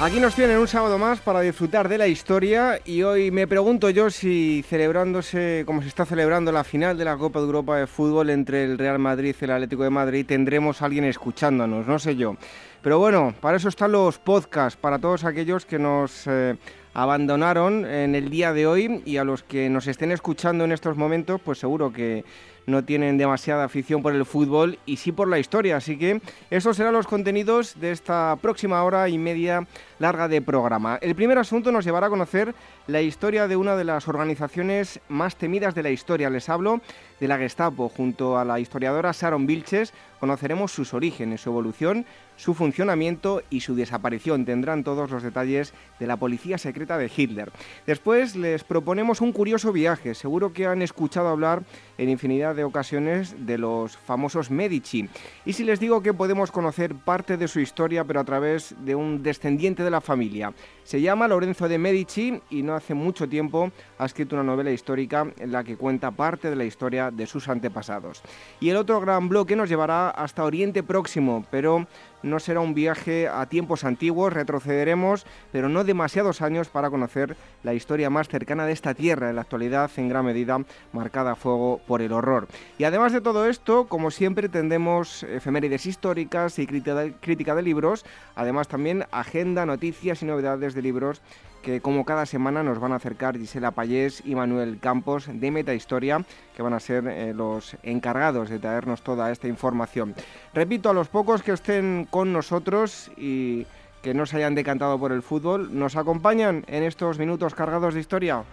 Aquí nos tienen un sábado más para disfrutar de la historia y hoy me pregunto yo si celebrándose, como se está celebrando la final de la Copa de Europa de Fútbol entre el Real Madrid y el Atlético de Madrid, tendremos a alguien escuchándonos, no sé yo. Pero bueno, para eso están los podcasts, para todos aquellos que nos eh, abandonaron en el día de hoy y a los que nos estén escuchando en estos momentos, pues seguro que no tienen demasiada afición por el fútbol y sí por la historia. Así que esos serán los contenidos de esta próxima hora y media larga de programa. El primer asunto nos llevará a conocer la historia de una de las organizaciones más temidas de la historia. Les hablo de la Gestapo. Junto a la historiadora Sharon Vilches conoceremos sus orígenes, su evolución, su funcionamiento y su desaparición. Tendrán todos los detalles de la policía secreta de Hitler. Después les proponemos un curioso viaje. Seguro que han escuchado hablar en infinidad de ocasiones de los famosos Medici. Y si les digo que podemos conocer parte de su historia, pero a través de un descendiente de la familia. Se llama Lorenzo de Medici y no hace mucho tiempo ha escrito una novela histórica en la que cuenta parte de la historia de sus antepasados. Y el otro gran bloque nos llevará hasta Oriente Próximo, pero no será un viaje a tiempos antiguos, retrocederemos, pero no demasiados años para conocer la historia más cercana de esta tierra, en la actualidad en gran medida marcada a fuego por el horror. Y además de todo esto, como siempre, tendremos efemérides históricas y crítica de libros, además también agenda, noticias y novedades de libros que como cada semana nos van a acercar Gisela Payés y Manuel Campos de Meta Historia, que van a ser eh, los encargados de traernos toda esta información. Repito, a los pocos que estén con nosotros y que no se hayan decantado por el fútbol, ¿nos acompañan en estos minutos cargados de historia?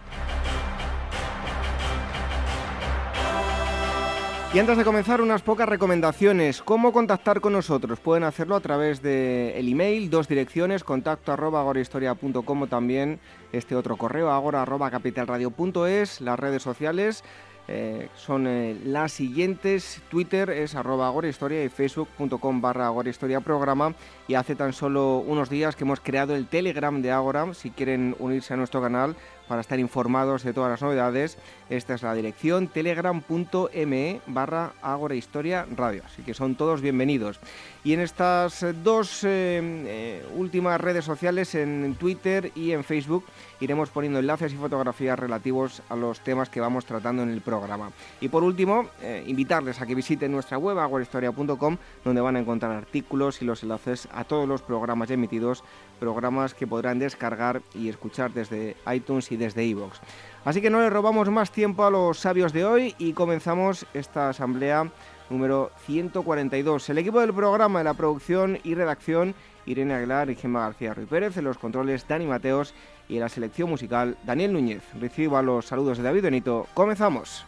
Y antes de comenzar, unas pocas recomendaciones. ¿Cómo contactar con nosotros? Pueden hacerlo a través del el email, dos direcciones, contacto arroba o también este otro correo, agora arroba capitalradio.es, las redes sociales. Eh, son eh, las siguientes. Twitter es arroba agorahistoria y facebook.com barra agorahistoria programa. Y hace tan solo unos días que hemos creado el Telegram de Agora. Si quieren unirse a nuestro canal, para estar informados de todas las novedades, esta es la dirección telegram.me barra Agora Historia Radio. Así que son todos bienvenidos. Y en estas dos eh, eh, últimas redes sociales, en Twitter y en Facebook, iremos poniendo enlaces y fotografías relativos a los temas que vamos tratando en el programa. Y por último, eh, invitarles a que visiten nuestra web agorahistoria.com, donde van a encontrar artículos y los enlaces a todos los programas emitidos programas que podrán descargar y escuchar desde iTunes desde iVoox. Así que no le robamos más tiempo a los sabios de hoy y comenzamos esta asamblea número 142. El equipo del programa de la producción y redacción, Irene Aguilar y Gemma García Ruiz Pérez, en los controles Dani Mateos y en la selección musical Daniel Núñez. Reciba los saludos de David Benito. Comenzamos.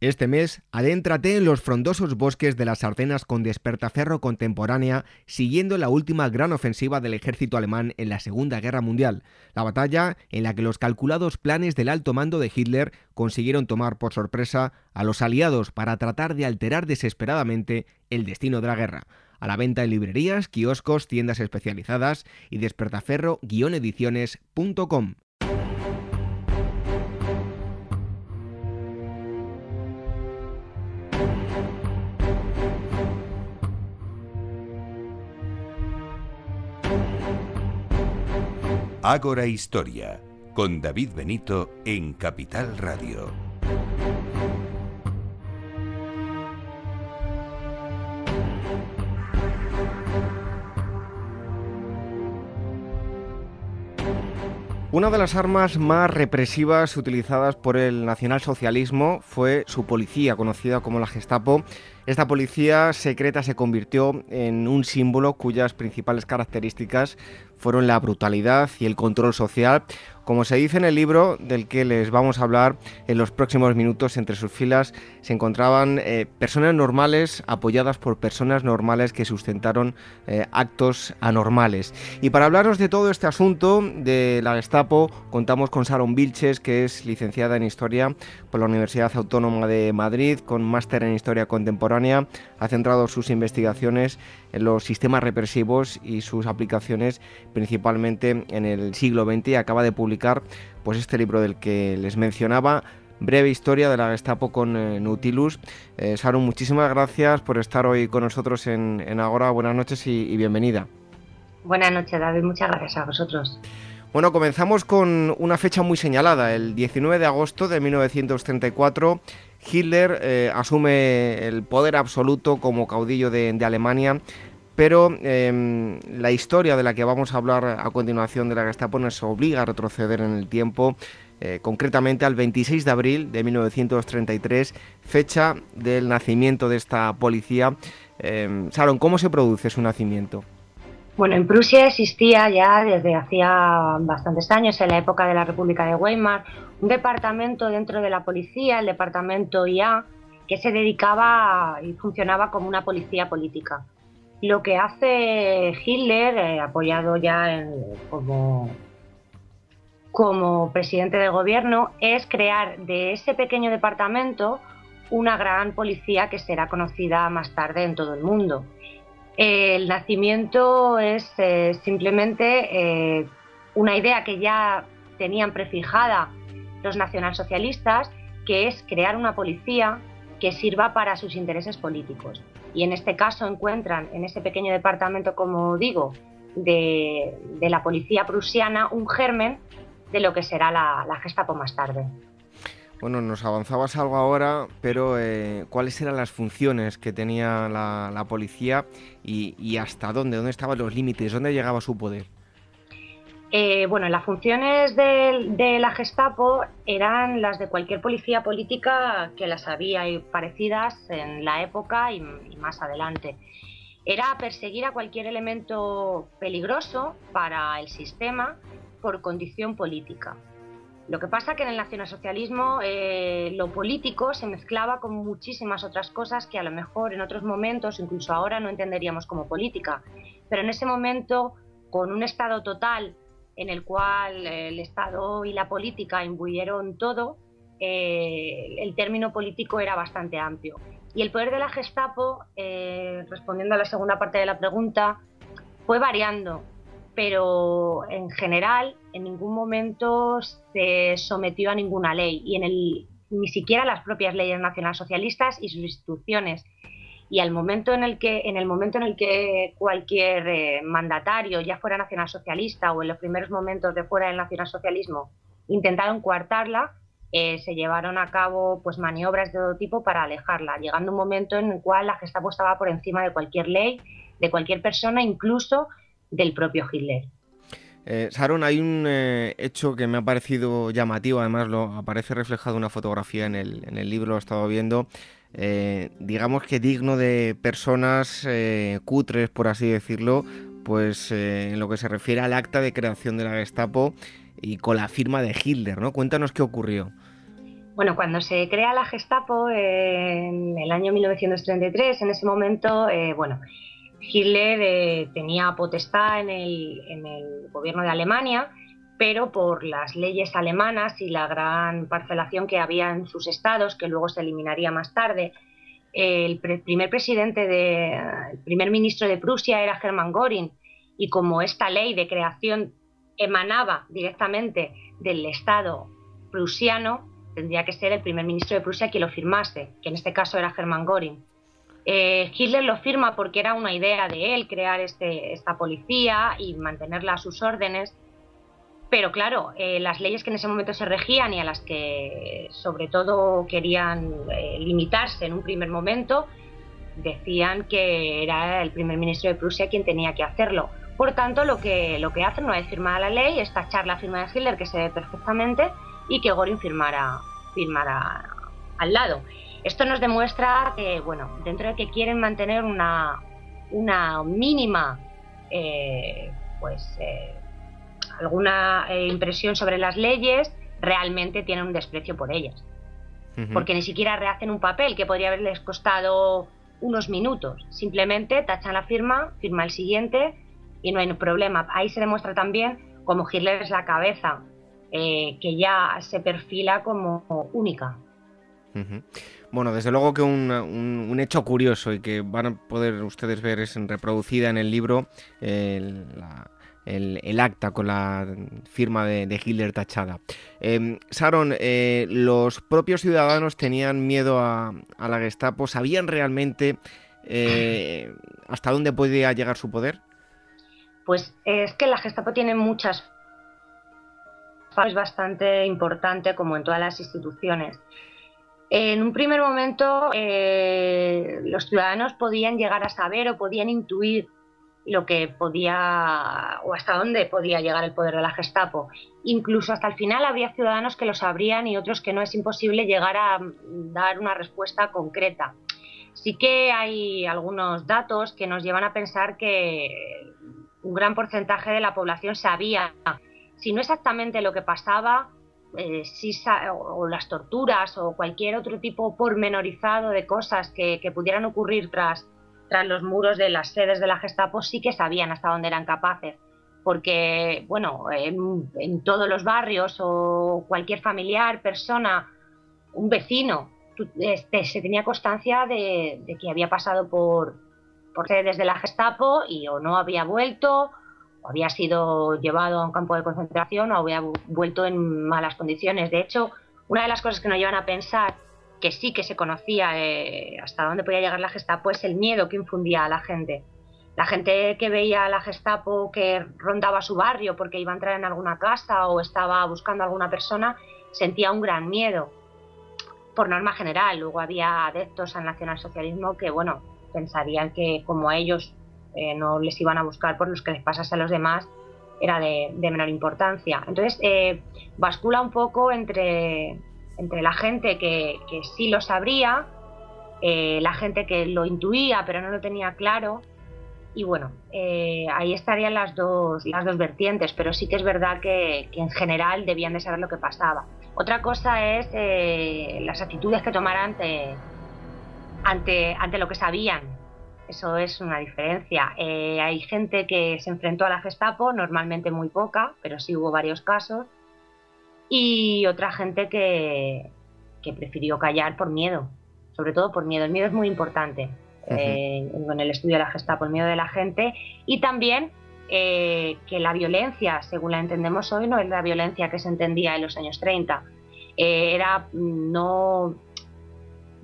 Este mes, adéntrate en los frondosos bosques de las Ardenas con despertaferro contemporánea, siguiendo la última gran ofensiva del ejército alemán en la Segunda Guerra Mundial, la batalla en la que los calculados planes del alto mando de Hitler consiguieron tomar por sorpresa a los aliados para tratar de alterar desesperadamente el destino de la guerra. A la venta en librerías, kioscos, tiendas especializadas y despertaferro-ediciones.com. Ágora Historia, con David Benito en Capital Radio. Una de las armas más represivas utilizadas por el nacionalsocialismo fue su policía, conocida como la Gestapo, Esta policía secreta se convirtió en un símbolo cuyas principales características fueron la brutalidad y el control social, como se dice en el libro del que les vamos a hablar en los próximos minutos, entre sus filas se encontraban eh, personas normales apoyadas por personas normales que sustentaron eh, actos anormales. Y para hablarnos de todo este asunto de la Gestapo, contamos con Sharon Vilches, que es licenciada en Historia por la Universidad Autónoma de Madrid, con máster en Historia Contemporánea. Ha centrado sus investigaciones en los sistemas represivos y sus aplicaciones principalmente en el siglo XX y acaba de publicar pues este libro del que les mencionaba breve historia de la Gestapo con eh, Nautilus. Eh, Sharon, muchísimas gracias por estar hoy con nosotros en, Agora. Buenas noches y, bienvenida. Buenas noches, David. Muchas gracias a vosotros. Bueno, comenzamos con una fecha muy señalada, el 19 de agosto de 1934. Hitler eh, asume el poder absoluto como caudillo de Alemania pero em, la historia de la que vamos a hablar a continuación de la Gestapo nos obliga a retroceder en el tiempo, eh, concretamente al 26 de abril de 1933, fecha del nacimiento de esta policía. Eh, Sharon, ¿cómo se produce su nacimiento? Bueno, en Prusia existía ya desde hacía bastantes años, en la época de la República de Weimar, un departamento dentro de la policía, el departamento IA, que se dedicaba y funcionaba como una policía política. Lo que hace Hitler, eh, apoyado ya como, como presidente del gobierno, es crear de ese pequeño departamento una gran policía que será conocida más tarde en todo el mundo. El nacimiento es eh, simplemente eh, una idea que ya tenían prefijada los nacionalsocialistas, que es crear una policía que sirva para sus intereses políticos y en este caso encuentran en ese pequeño departamento, como digo, de, la policía prusiana un germen de lo que será la, Gestapo más tarde. Bueno, nos avanzabas algo ahora, pero eh, ¿cuáles eran las funciones que tenía la, policía y, hasta dónde? ¿Dónde estaban los límites? ¿Dónde llegaba su poder? Eh, bueno, las funciones de, la Gestapo eran las de cualquier policía política que las había parecidas en la época y, más adelante. Era perseguir a cualquier elemento peligroso para el sistema por condición política. Lo que pasa que en el nacionalsocialismo eh, lo político se mezclaba con muchísimas otras cosas que a lo mejor en otros momentos, incluso ahora, no entenderíamos como política. Pero en ese momento, con un Estado total en el cual el Estado y la política imbuyeron todo, eh, el término político era bastante amplio. Y el poder de la Gestapo, eh, respondiendo a la segunda parte de la pregunta, fue variando, pero en general en ningún momento se sometió a ninguna ley y en el, ni siquiera las propias leyes nacionalsocialistas y sus instituciones. Y al momento en el que en el momento en el que cualquier eh, mandatario ya fuera nacionalsocialista o en los primeros momentos de fuera del nacionalsocialismo intentaron coartarla eh, se llevaron a cabo pues maniobras de todo tipo para alejarla llegando un momento en el cual la Gestapo estaba por encima de cualquier ley de cualquier persona incluso del propio Hitler eh, Sharon, hay un hecho que me ha parecido llamativo, además lo aparece reflejado en una fotografía en el, en el libro, lo he estado viendo, eh, digamos que digno de personas eh, cutres, por así decirlo, pues eh, en lo que se refiere al acta de creación de la Gestapo y con la firma de Hitler, ¿no? Cuéntanos qué ocurrió. Bueno, cuando se crea la Gestapo en el año 1933, en ese momento, bueno, Hitler tenía potestad en el, gobierno de Alemania pero por las leyes alemanas y la gran parcelación que había en sus estados, que luego se eliminaría más tarde, el primer presidente de, el primer ministro de Prusia era Hermann Göring, y como esta ley de creación emanaba directamente del Estado prusiano, tendría que ser el primer ministro de Prusia quien lo firmase, que en este caso era Hermann Göring. Eh, Hitler lo firma porque era una idea de él crear este, esta policía y mantenerla a sus órdenes, pero claro, eh, las leyes que en ese momento se regían y a las que sobre todo querían eh, limitarse en un primer momento, decían que era el primer ministro de Prusia quien tenía que hacerlo. Por tanto, lo que, lo que hacen una vez firmada la ley es tachar la firma de Hitler, que se ve perfectamente, y que Goring firmara, firmara al lado. Esto nos demuestra que, bueno, dentro de que quieren mantener una, una mínima, eh, pues, eh, alguna eh, impresión sobre las leyes, realmente tienen un desprecio por ellas. Porque ni siquiera rehacen un papel que podría haberles costado unos minutos. Simplemente tachan la firma, firma el siguiente y no hay problema. Ahí se demuestra también como Hitler es la cabeza, que ya se perfila como única. Bueno, desde luego que un, hecho curioso y que van a poder ustedes ver es reproducida en el libro el, acta con la firma de, Hitler tachada. Eh, Sharon, los propios ciudadanos tenían miedo a, la Gestapo, ¿sabían realmente eh, hasta dónde podía llegar su poder? Pues es que la Gestapo tiene muchas es bastante importante como en todas las instituciones. En un primer momento, eh, los ciudadanos podían llegar a saber o podían intuir lo que podía o hasta dónde podía llegar el poder de la Gestapo. Incluso hasta el final habría ciudadanos que lo sabrían y otros que no es imposible llegar a dar una respuesta concreta. Sí que hay algunos datos que nos llevan a pensar que un gran porcentaje de la población sabía, si no exactamente lo que pasaba, eh, o, las torturas o cualquier otro tipo pormenorizado de cosas que, pudieran ocurrir tras, tras los muros de las sedes de la Gestapo, sí que sabían hasta dónde eran capaces. Porque, bueno, en, todos los barrios o cualquier familiar, persona, un vecino, este, se tenía constancia de, de, que había pasado por, por sedes de la Gestapo y o no había vuelto había sido llevado a un campo de concentración o había vuelto en malas condiciones. De hecho, una de las cosas que nos llevan a pensar que sí que se conocía eh, hasta dónde podía llegar la Gestapo es el miedo que infundía a la gente. La gente que veía a la Gestapo que rondaba su barrio porque iba a entrar en alguna casa o estaba buscando a alguna persona sentía un gran miedo. Por norma general, luego había adeptos al nacionalsocialismo que, bueno, pensarían que como ellos eh, no les iban a buscar por los que les pasase a los demás, era de, menor importancia. Entonces, eh, bascula un poco entre, entre la gente que, sí lo sabría, eh, la gente que lo intuía pero no lo tenía claro. Y bueno, ahí estarían las dos, las dos vertientes, pero sí que es verdad que, en general debían de saber lo que pasaba. Otra cosa es las actitudes que tomaran ante, ante, ante lo que sabían eso es una diferencia. Eh, hay gente que se enfrentó a la Gestapo, normalmente muy poca, pero sí hubo varios casos. Y otra gente que, prefirió callar por miedo, sobre todo por miedo. El miedo es muy importante eh, en el estudio de la Gestapo, el miedo de la gente. Y también eh, que la violencia, según la entendemos hoy, no es la violencia que se entendía en los años 30. era no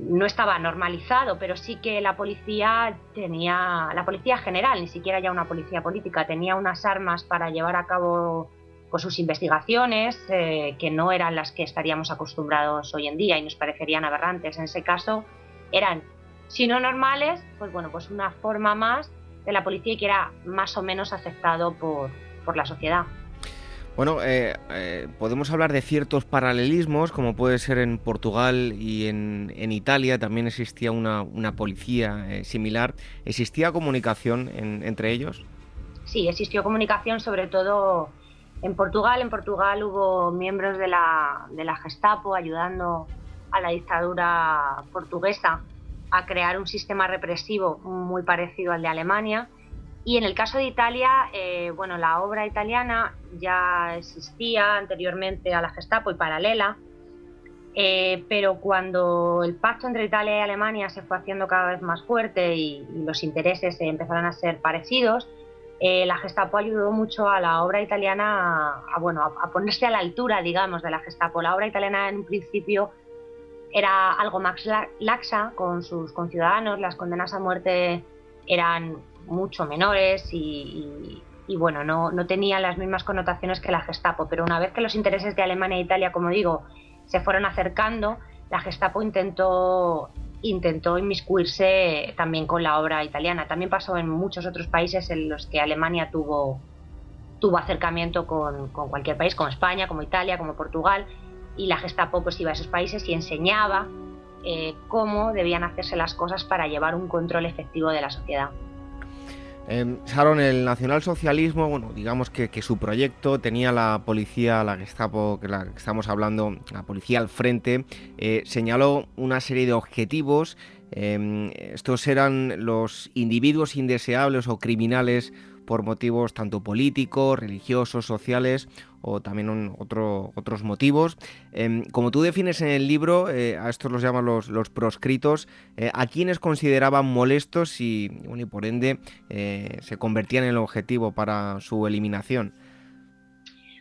no estaba normalizado, pero sí que la policía tenía, la policía general, ni siquiera ya una policía política, tenía unas armas para llevar a cabo pues, sus investigaciones eh, que no eran las que estaríamos acostumbrados hoy en día y nos parecerían aberrantes. En ese caso eran, si no normales, pues bueno, pues una forma más de la policía que era más o menos aceptado por, por la sociedad. Bueno, eh, eh, podemos hablar de ciertos paralelismos, como puede ser en Portugal y en, Italia, también existía una, policía eh, similar. ¿Existía comunicación entre ellos? Sí, existió comunicación sobre todo en Portugal. En Portugal hubo miembros de la, de la Gestapo ayudando a la dictadura portuguesa a crear un sistema represivo muy parecido al de Alemania y en el caso de Italia, eh, bueno, la obra italiana ya existía anteriormente a la Gestapo y paralela, eh, pero cuando el pacto entre Italia y Alemania se fue haciendo cada vez más fuerte y, los intereses empezaron a ser parecidos, eh, la Gestapo ayudó mucho a la obra italiana a, bueno, a, ponerse a la altura, digamos, de la Gestapo. La obra italiana en un principio era algo más laxa con sus conciudadanos, las condenas a muerte eran mucho menores y, bueno, no, no tenían las mismas connotaciones que la Gestapo, pero una vez que los intereses de Alemania e Italia, como digo, se fueron acercando, la Gestapo intentó intentó inmiscuirse también con la obra italiana. También pasó en muchos otros países en los que Alemania tuvo, tuvo acercamiento con, con, cualquier país, como España, como Italia, como Portugal, y la Gestapo pues iba a esos países y enseñaba eh, cómo debían hacerse las cosas para llevar un control efectivo de la sociedad. Eh, Sharon, el nacionalsocialismo, bueno, digamos que, su proyecto tenía la policía, la Gestapo, que la que estamos hablando, la policía al frente, eh, señaló una serie de objetivos. Em, estos eran los individuos indeseables o criminales por motivos tanto políticos, religiosos, sociales o también otros motivos. Em, como tú defines en el libro, eh, a estos los llaman los, proscritos, eh, a quienes consideraban molestos y, y por ende eh, se convertían en el objetivo para su eliminación.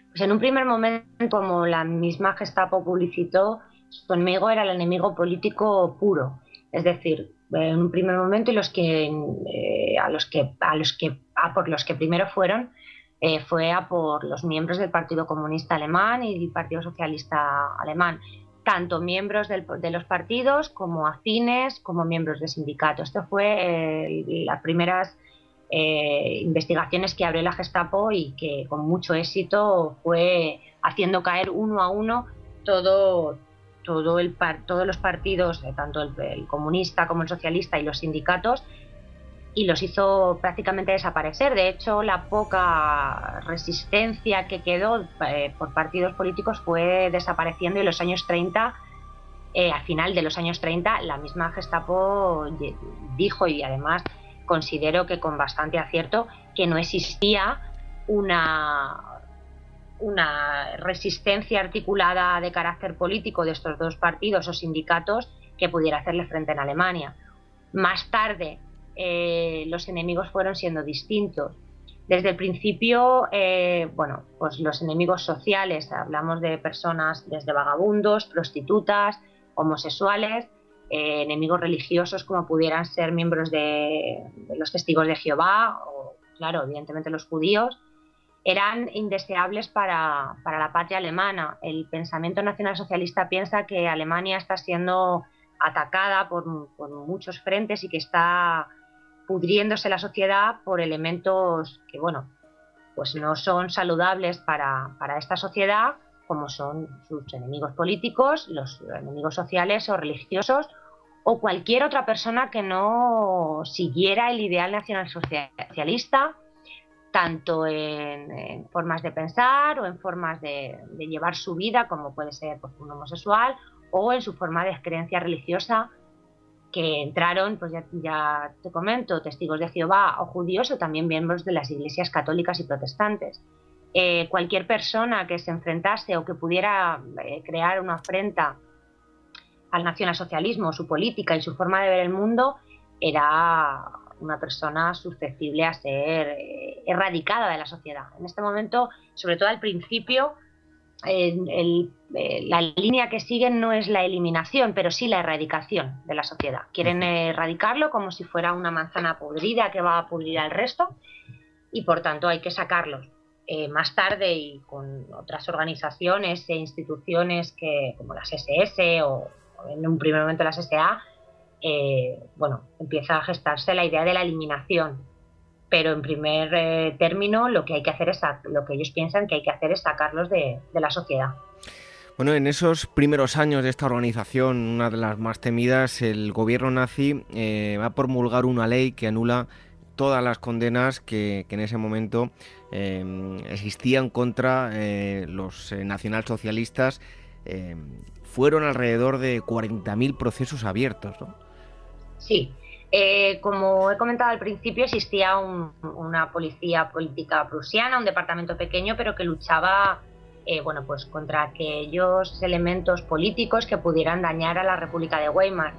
Pues en un primer momento, como la misma Gestapo publicitó, su enemigo era el enemigo político puro. Es decir, en un primer momento los que, a los que, a los que a por los que primero fueron eh, fue a por los miembros del Partido Comunista Alemán y del Partido Socialista Alemán, tanto miembros de los partidos como afines, como miembros de sindicatos. Esto fue eh, las primeras eh, investigaciones que abrió la Gestapo y que con mucho éxito fue haciendo caer uno a uno todo, todo el todos los partidos, tanto el, comunista como el socialista y los sindicatos, y los hizo prácticamente desaparecer. De hecho, la poca resistencia que quedó eh, por partidos políticos fue desapareciendo y en los años 30, eh, al final de los años 30, la misma Gestapo dijo y además considero que con bastante acierto que no existía una una resistencia articulada de carácter político de estos dos partidos o sindicatos que pudiera hacerle frente en Alemania. Más tarde, eh, los enemigos fueron siendo distintos. Desde el principio, eh, bueno, pues los enemigos sociales, hablamos de personas desde vagabundos, prostitutas, homosexuales, eh, enemigos religiosos como pudieran ser miembros de, los testigos de Jehová o, claro, evidentemente los judíos, eran indeseables para, la patria alemana. El pensamiento nacionalsocialista piensa que Alemania está siendo atacada por muchos frentes y que está pudriéndose la sociedad por elementos que, bueno, pues no son saludables para, esta sociedad, como son sus enemigos políticos, los enemigos sociales o religiosos, o cualquier otra persona que no siguiera el ideal nacional socialista, tanto en, formas de pensar o en formas de, llevar su vida, como puede ser pues, un homosexual, o en su forma de creencia religiosa que entraron, pues ya, te comento, testigos de Jehová o judíos o también miembros de las iglesias católicas y protestantes. Eh, cualquier persona que se enfrentase o que pudiera eh, crear una afrenta al nacionalsocialismo, su política y su forma de ver el mundo, era una persona susceptible a ser eh, erradicada de la sociedad. En este momento, sobre todo al principio, eh, la línea que siguen no es la eliminación, pero sí la erradicación de la sociedad. Quieren erradicarlo como si fuera una manzana podrida que va a pudrir al resto y por tanto hay que sacarlos. Eh, más tarde y con otras organizaciones e instituciones que, como las SS o, en un primer momento las SA, eh, bueno, empieza a gestarse la idea de la eliminación pero en primer eh, término lo que hay que hacer es lo que ellos piensan que hay que hacer es sacarlos de, la sociedad. Bueno, en esos primeros años de esta organización, una de las más temidas, el gobierno nazi eh, va a promulgar una ley que anula todas las condenas que, en ese momento eh, existían contra los nacionalsocialistas. fueron alrededor de 40.000 procesos abiertos. ¿no? Sí, eh, como he comentado al principio, existía una policía política prusiana, un departamento pequeño, pero que luchaba eh, bueno, pues contra aquellos elementos políticos que pudieran dañar a la República de Weimar.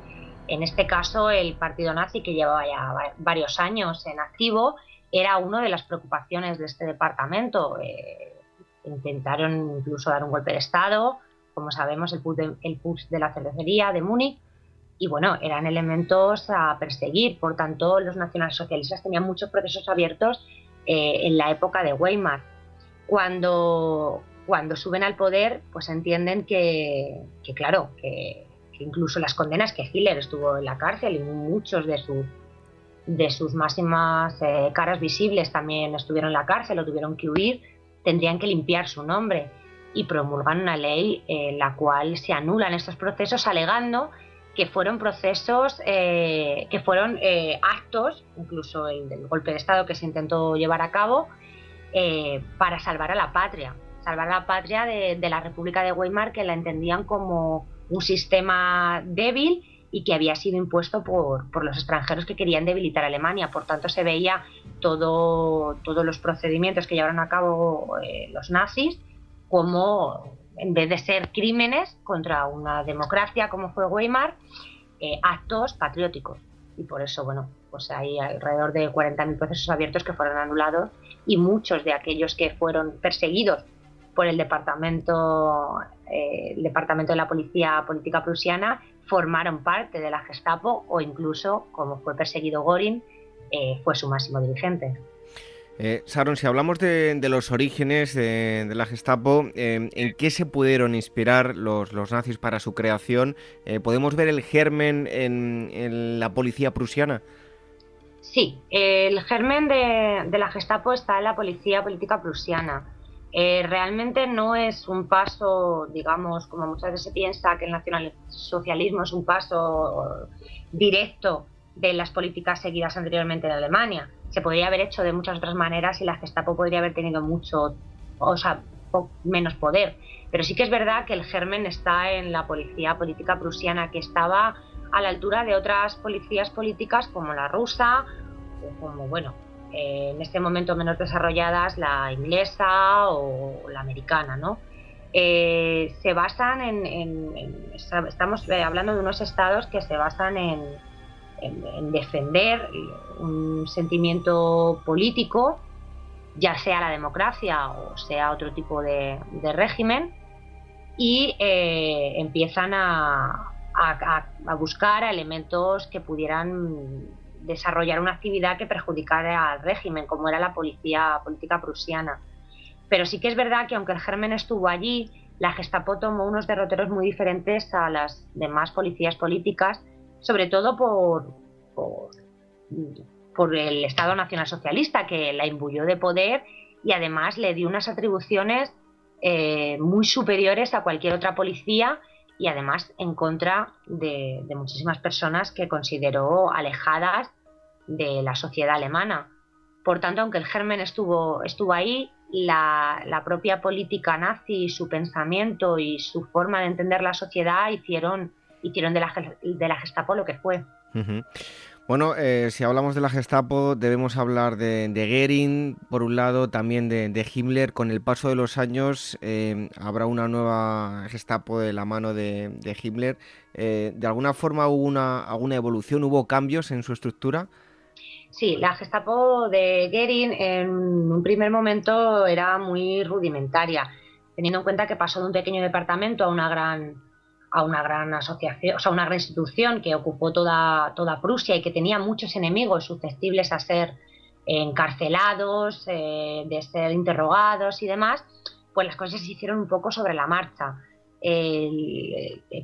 En este caso, el partido nazi, que llevaba ya varios años en activo, era una de las preocupaciones de este departamento. Eh, intentaron incluso dar un golpe de Estado, como sabemos, el el push de la cervecería de Múnich, y bueno, eran elementos a perseguir. Por tanto, los nacionalsocialistas tenían muchos procesos abiertos eh, en la época de Weimar. Cuando, cuando suben al poder, pues entienden que, claro, que, incluso las condenas que Hitler estuvo en la cárcel y muchos de sus de sus máximas eh, caras visibles también estuvieron en la cárcel o tuvieron que huir, tendrían que limpiar su nombre y promulgan una ley en la cual se anulan estos procesos alegando que fueron procesos, eh, que fueron eh, actos, incluso el del golpe de Estado que se intentó llevar a cabo, eh, para salvar a la patria, salvar a la patria de, la República de Weimar, que la entendían como un sistema débil y que había sido impuesto por, por, los extranjeros que querían debilitar a Alemania. Por tanto, se veía todo, todos los procedimientos que llevaron a cabo los nazis como en vez de ser crímenes contra una democracia como fue Weimar, eh, actos patrióticos. Y por eso, bueno, pues hay alrededor de 40.000 procesos abiertos que fueron anulados y muchos de aquellos que fueron perseguidos por el departamento, eh, el departamento de la policía política prusiana formaron parte de la Gestapo o incluso, como fue perseguido Göring, eh, fue su máximo dirigente. Eh, Sharon, si hablamos de, los orígenes de, la Gestapo, eh, ¿en qué se pudieron inspirar los, nazis para su creación? Eh, ¿Podemos ver el germen en, la policía prusiana? Sí, el germen de, la Gestapo está en la policía política prusiana. realmente no es un paso, digamos, como muchas veces se piensa que el nacionalsocialismo es un paso directo de las políticas seguidas anteriormente en Alemania se podría haber hecho de muchas otras maneras y la Gestapo podría haber tenido mucho, o sea, menos poder. Pero sí que es verdad que el germen está en la policía política prusiana, que estaba a la altura de otras policías políticas como la rusa o como, bueno, en este momento menos desarrolladas, la inglesa o la americana, ¿no? Eh, se basan en, estamos hablando de unos estados que se basan en, en, defender un sentimiento político, ya sea la democracia o sea otro tipo de, régimen, y eh, empiezan a, buscar elementos que pudieran desarrollar una actividad que perjudicara al régimen, como era la policía política prusiana. Pero sí que es verdad que aunque el germen estuvo allí, la Gestapo tomó unos derroteros muy diferentes a las demás policías políticas sobre todo por, por, el Estado Nacional Socialista, que la imbuyó de poder y además le dio unas atribuciones eh, muy superiores a cualquier otra policía y además en contra de, muchísimas personas que consideró alejadas de la sociedad alemana. Por tanto, aunque el germen estuvo, estuvo ahí, la, la, propia política nazi, su pensamiento y su forma de entender la sociedad hicieron hicieron de la, de la Gestapo lo que fue. Bueno, eh, si hablamos de la Gestapo, debemos hablar de, de Goering, por un lado, también de, Himmler. Con el paso de los años eh, habrá una nueva Gestapo de la mano de, Himmler. Eh, ¿De alguna forma hubo una, alguna evolución, hubo cambios en su estructura? Sí, la Gestapo de Goering en un primer momento era muy rudimentaria, teniendo en cuenta que pasó de un pequeño departamento a una gran a una gran asociación, o sea, una gran institución que ocupó toda, toda Prusia y que tenía muchos enemigos susceptibles a ser encarcelados, eh, de ser interrogados y demás, pues las cosas se hicieron un poco sobre la marcha.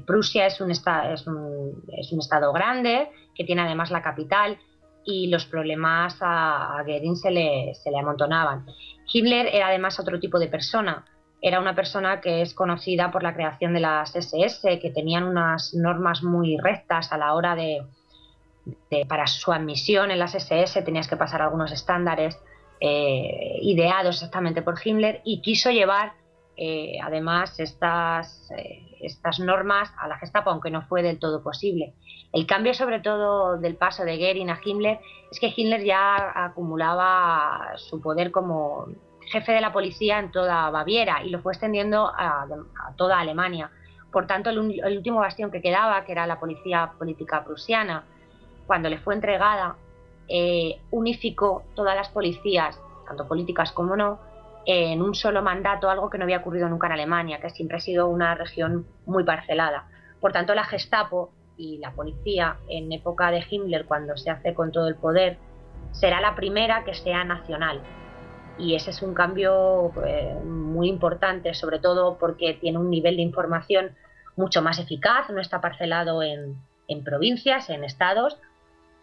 Prusia es un, es, un, es un, estado grande que tiene además la capital y los problemas a, a Goering se le, se le amontonaban. Hitler era además otro tipo de persona era una persona que es conocida por la creación de las SS, que tenían unas normas muy rectas a la hora de, para su admisión en las SS tenías que pasar algunos estándares eh, ideados exactamente por Himmler y quiso llevar eh, además estas, eh, estas normas a la Gestapo, aunque no fue del todo posible. El cambio sobre todo del paso de Goering a Himmler es que Himmler ya acumulaba su poder como jefe de la policía en toda Baviera y lo fue extendiendo a, toda Alemania. Por tanto, el, último bastión que quedaba, que era la policía política prusiana, cuando le fue entregada, eh, unificó todas las policías, tanto políticas como no, en un solo mandato, algo que no había ocurrido nunca en Alemania, que siempre ha sido una región muy parcelada. Por tanto, la Gestapo y la policía, en época de Himmler, cuando se hace con todo el poder, será la primera que sea nacional, y ese es un cambio pues, muy importante, sobre todo porque tiene un nivel de información mucho más eficaz, no está parcelado en, provincias, en estados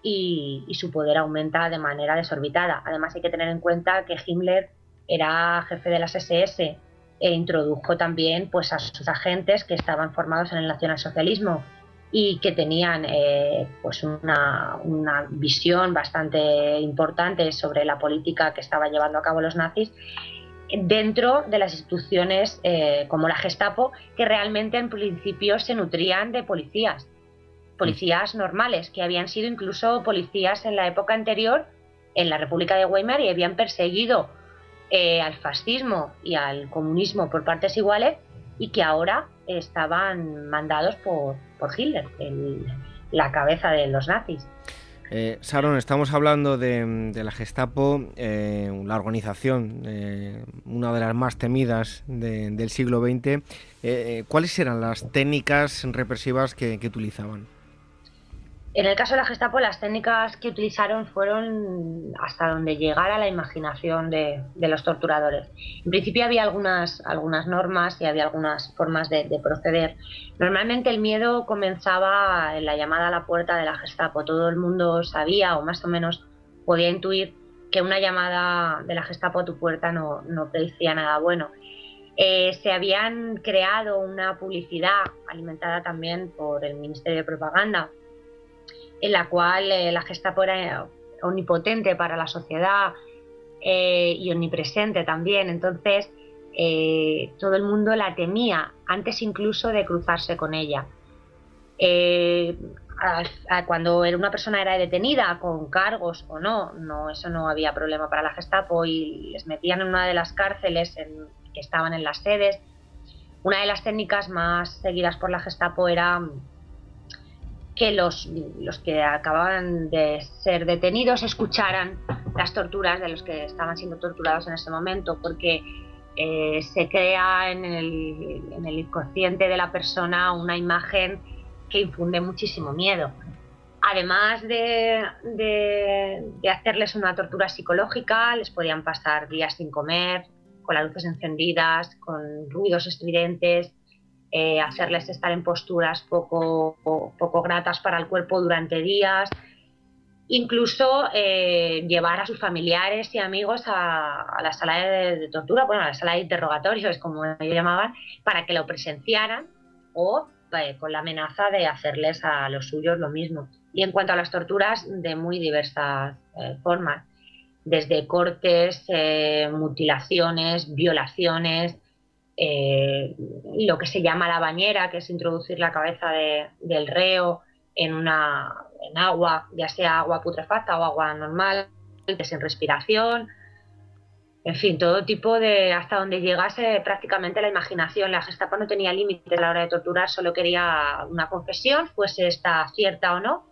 y, su poder aumenta de manera desorbitada. Además hay que tener en cuenta que Himmler era jefe de las SS e introdujo también pues, a sus agentes que estaban formados en el nacionalsocialismo y que tenían eh, pues una, visión bastante importante sobre la política que estaba llevando a cabo los nazis dentro de las instituciones eh, como la Gestapo, que realmente en principio se nutrían de policías, policías normales, que habían sido incluso policías en la época anterior en la República de Weimar y habían perseguido eh, al fascismo y al comunismo por partes iguales y que ahora estaban mandados por, por Hitler, la cabeza de los nazis. Eh, Sharon, estamos hablando de, la Gestapo, eh, la organización, eh, una de las más temidas del siglo XX. ¿Cuáles eran las técnicas represivas que utilizaban? En el caso de la Gestapo, las técnicas que utilizaron fueron hasta donde llegara la imaginación de, los torturadores. En principio había algunas, algunas normas y había algunas formas de, proceder. Normalmente el miedo comenzaba en la llamada a la puerta de la Gestapo. Todo el mundo sabía o más o menos podía intuir que una llamada de la Gestapo a tu puerta no, no predecía nada bueno. Eh, se habían creado una publicidad alimentada también por el Ministerio de Propaganda en la cual eh, la Gestapo era omnipotente para la sociedad eh, y omnipresente también. Entonces, eh, todo el mundo la temía antes incluso de cruzarse con ella. cuando una persona era detenida con cargos o no, no, eso no había problema para la Gestapo y les metían en una de las cárceles que estaban en las sedes. Una de las técnicas más seguidas por la Gestapo era que los, los que acababan de ser detenidos escucharan las torturas de los que estaban siendo torturados en ese momento, porque eh, se crea en el, en el inconsciente de la persona una imagen que infunde muchísimo miedo. Además de, de, de, hacerles una tortura psicológica, les podían pasar días sin comer, con las luces encendidas, con ruidos estridentes, eh, hacerles estar en posturas poco, poco gratas para el cuerpo durante días, incluso eh, llevar a sus familiares y amigos a, la sala de, tortura, bueno, a la sala de interrogatorios, como ellos llamaban, para que lo presenciaran o eh, con la amenaza de hacerles a los suyos lo mismo. Y en cuanto a las torturas, de muy diversas formas, desde cortes, mutilaciones, violaciones, eh, lo que se llama la bañera, que es introducir la cabeza del reo en, una, en agua, ya sea agua putrefacta o agua normal, sin respiración, en fin, todo tipo de, hasta donde llegase prácticamente la imaginación. La Gestapo no tenía límites a la hora de torturar, solo quería una confesión, fuese esta cierta o no,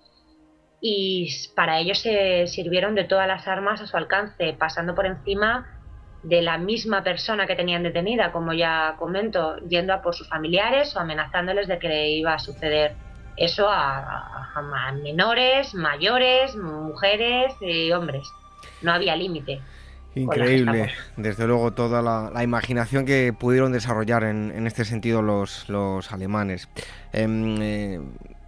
y para ello se sirvieron de todas las armas a su alcance, pasando por encima de la misma persona que tenían detenida, como ya comento, yendo a por sus familiares o amenazándoles de que le iba a suceder eso a, menores, mayores, mujeres y hombres. No había límite. Increíble, desde luego toda la, imaginación que pudieron desarrollar en, este sentido los, los alemanes. Em, eh,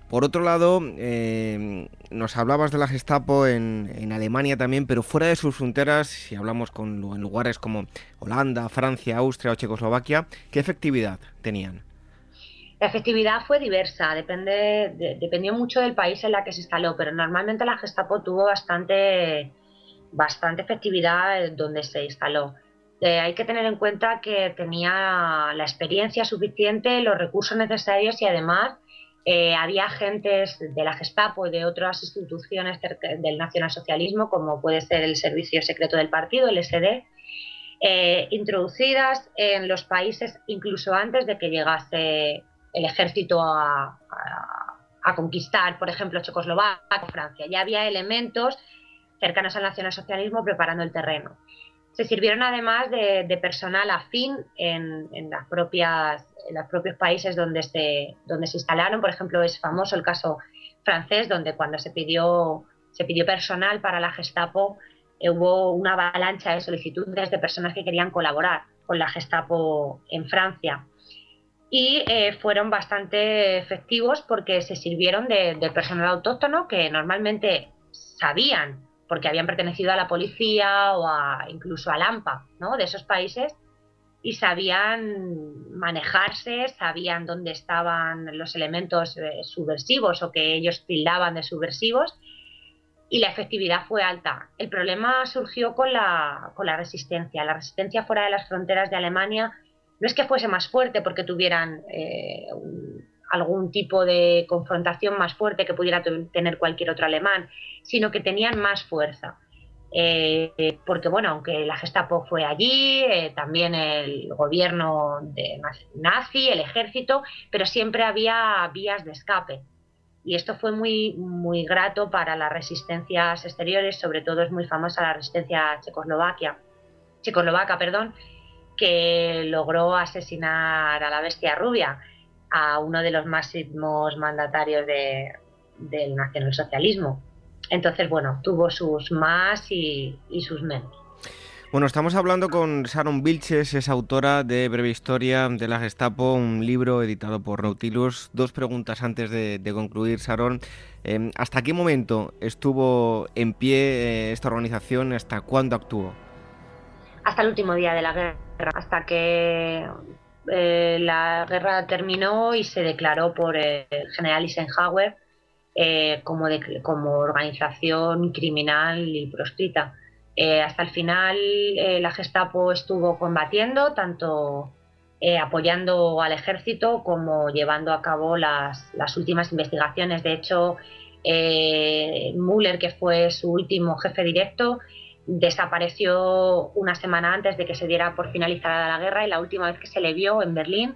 por otro lado, eh, nos hablabas de la Gestapo en, Alemania también, pero fuera de sus fronteras, si hablamos con, en lugares como Holanda, Francia, Austria o Checoslovaquia, ¿qué efectividad tenían? La efectividad fue diversa, depende, dependió mucho del país en la que se instaló, pero normalmente la Gestapo tuvo bastante, bastante efectividad donde se instaló. Eh, hay que tener en cuenta que tenía la experiencia suficiente, los recursos necesarios y además eh, había agentes de la Gestapo y de otras instituciones del nacionalsocialismo, como puede ser el Servicio Secreto del Partido, el SD, eh, introducidas en los países incluso antes de que llegase el ejército a, conquistar, por ejemplo, Checoslovaquia o Francia. Ya había elementos cercanos al nacionalsocialismo preparando el terreno. Se sirvieron además de, personal afín en, las propias, en los propios países donde se, donde se instalaron. Por ejemplo, es famoso el caso francés, donde cuando se pidió, se pidió personal para la Gestapo, eh, hubo una avalancha de solicitudes de personas que querían colaborar con la Gestapo en Francia. Y eh, fueron bastante efectivos porque se sirvieron de, del personal autóctono que normalmente sabían porque habían pertenecido a la policía o a, incluso al AMPA, ¿no? De esos países y sabían manejarse, sabían dónde estaban los elementos eh, subversivos o que ellos tildaban de subversivos y la efectividad fue alta. El problema surgió con la, con la resistencia. La resistencia fuera de las fronteras de Alemania no es que fuese más fuerte porque tuvieran eh, algún tipo de confrontación más fuerte que pudiera tener cualquier otro alemán, sino que tenían más fuerza. Eh, porque bueno, aunque la Gestapo fue allí, eh, también el gobierno de nazi, el ejército, pero siempre había vías de escape. Y esto fue muy, muy grato para las resistencias exteriores, sobre todo es muy famosa la resistencia checoslovaquia, checoslovaca, perdón, que logró asesinar a la bestia rubia, a uno de los máximos mandatarios del nacionalsocialismo. Entonces, bueno, tuvo sus más y, sus menos. Bueno, estamos hablando con Sharon Vilches, es autora de Breve Historia de la Gestapo, un libro editado por Nautilus. Dos preguntas antes de, concluir, Sharon. Em, ¿Hasta qué momento estuvo en pie eh, esta organización? ¿Hasta cuándo actuó? Hasta el último día de la guerra, hasta que eh, la guerra terminó y se declaró por el general Eisenhower eh, como, organización criminal y proscrita. Eh, hasta el final eh, la Gestapo estuvo combatiendo, tanto apoyando al ejército como llevando a cabo las, las últimas investigaciones. De hecho, Müller, que fue su último jefe directo, desapareció una semana antes de que se diera por finalizada la guerra y la última vez que se le vio en Berlín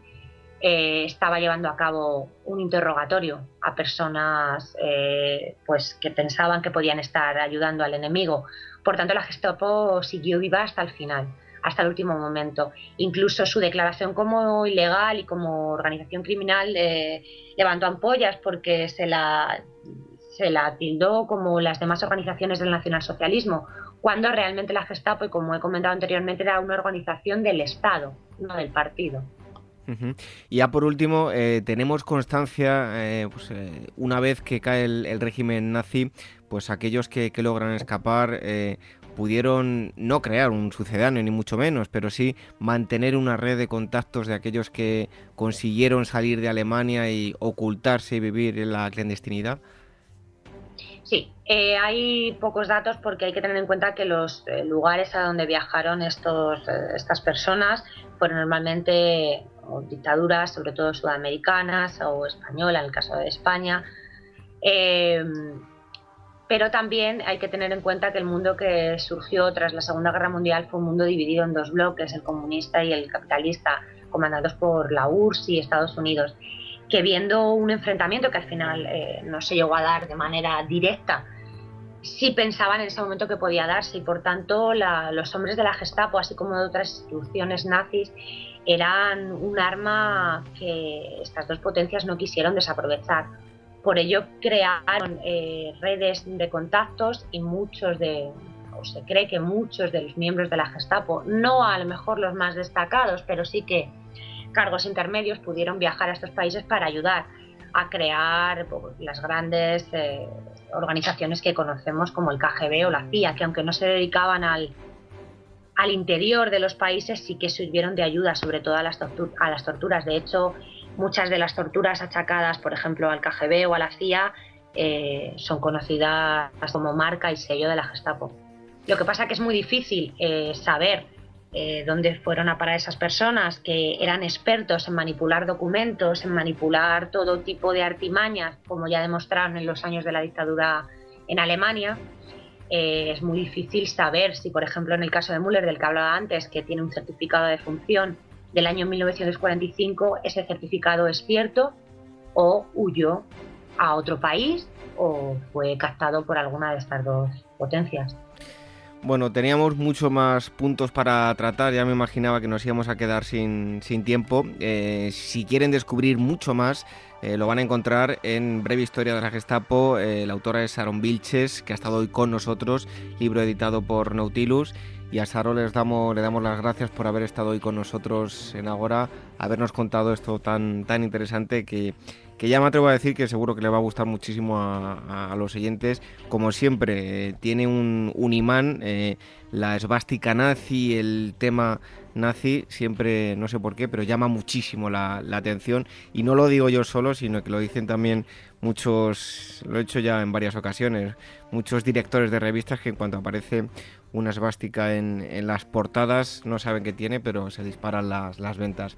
eh, estaba llevando a cabo un interrogatorio a personas eh, pues que pensaban que podían estar ayudando al enemigo. Por tanto, la Gestapo siguió viva hasta el final, hasta el último momento. Incluso su declaración como ilegal y como organización criminal eh, levantó ampollas porque se la, se la tildó como las demás organizaciones del nacionalsocialismo, cuando realmente la Gestapo, y como he comentado anteriormente, era una organización del Estado, no del partido. Y ya por último, eh, tenemos constancia, eh, pues, eh, una vez que cae el, régimen nazi, pues aquellos que, logran escapar pudieron no crear un sucedáneo, ni mucho menos, pero sí mantener una red de contactos de aquellos que consiguieron salir de Alemania y ocultarse y vivir en la clandestinidad. Sí, hay pocos datos porque hay que tener en cuenta que los lugares a donde viajaron estos, estas personas fueron normalmente dictaduras, sobre todo sudamericanas o española, en el caso de España. Eh, pero también hay que tener en cuenta que el mundo que surgió tras la Segunda Guerra Mundial fue un mundo dividido en dos bloques, el comunista y el capitalista, comandados por la URSS y Estados Unidos, que viendo un enfrentamiento que al final eh, no se llegó a dar de manera directa, sí pensaban en ese momento que podía darse y por tanto los hombres de la Gestapo, así como de otras instituciones nazis, eran un arma que estas dos potencias no quisieron desaprovechar. Por ello crearon eh, redes de contactos y muchos de, o se cree que muchos de los miembros de la Gestapo, no a lo mejor los más destacados, pero sí que cargos intermedios pudieron viajar a estos países para ayudar a crear pues, las grandes eh, organizaciones que conocemos como el KGB o la CIA, que aunque no se dedicaban al, al interior de los países sí que sirvieron de ayuda, sobre todo a las, a las torturas. De hecho, muchas de las torturas achacadas, por ejemplo, al KGB o a la CIA, eh, son conocidas como marca y sello de la Gestapo. Lo que pasa es que es muy difícil eh, saber eh, dónde fueron a parar esas personas que eran expertos en manipular documentos, en manipular todo tipo de artimañas, como ya demostraron en los años de la dictadura en Alemania. Eh, es muy difícil saber si, por ejemplo, en el caso de Müller, del que hablaba antes, que tiene un certificado de función del año 1945, ese certificado es cierto o huyó a otro país o fue captado por alguna de estas dos potencias. Bueno, teníamos mucho más puntos para tratar, ya me imaginaba que nos íbamos a quedar sin, tiempo. Eh, si quieren descubrir mucho más, eh, lo van a encontrar en Breve Historia de la Gestapo. Eh, la autora es Sharon Vilches, que ha estado hoy con nosotros, libro editado por Nautilus. Y a Sharon les damos, le damos las gracias por haber estado hoy con nosotros en Agora, habernos contado esto tan, tan interesante que que ya me atrevo a decir que seguro que le va a gustar muchísimo a, los oyentes. Como siempre, tiene un, imán, eh, la esvástica nazi, el tema nazi, siempre, no sé por qué, pero llama muchísimo la, atención. Y no lo digo yo solo, sino que lo dicen también muchos, lo he hecho ya en varias ocasiones, muchos directores de revistas que en cuanto aparece una esvástica en, las portadas no saben qué tiene, pero se disparan las ventas.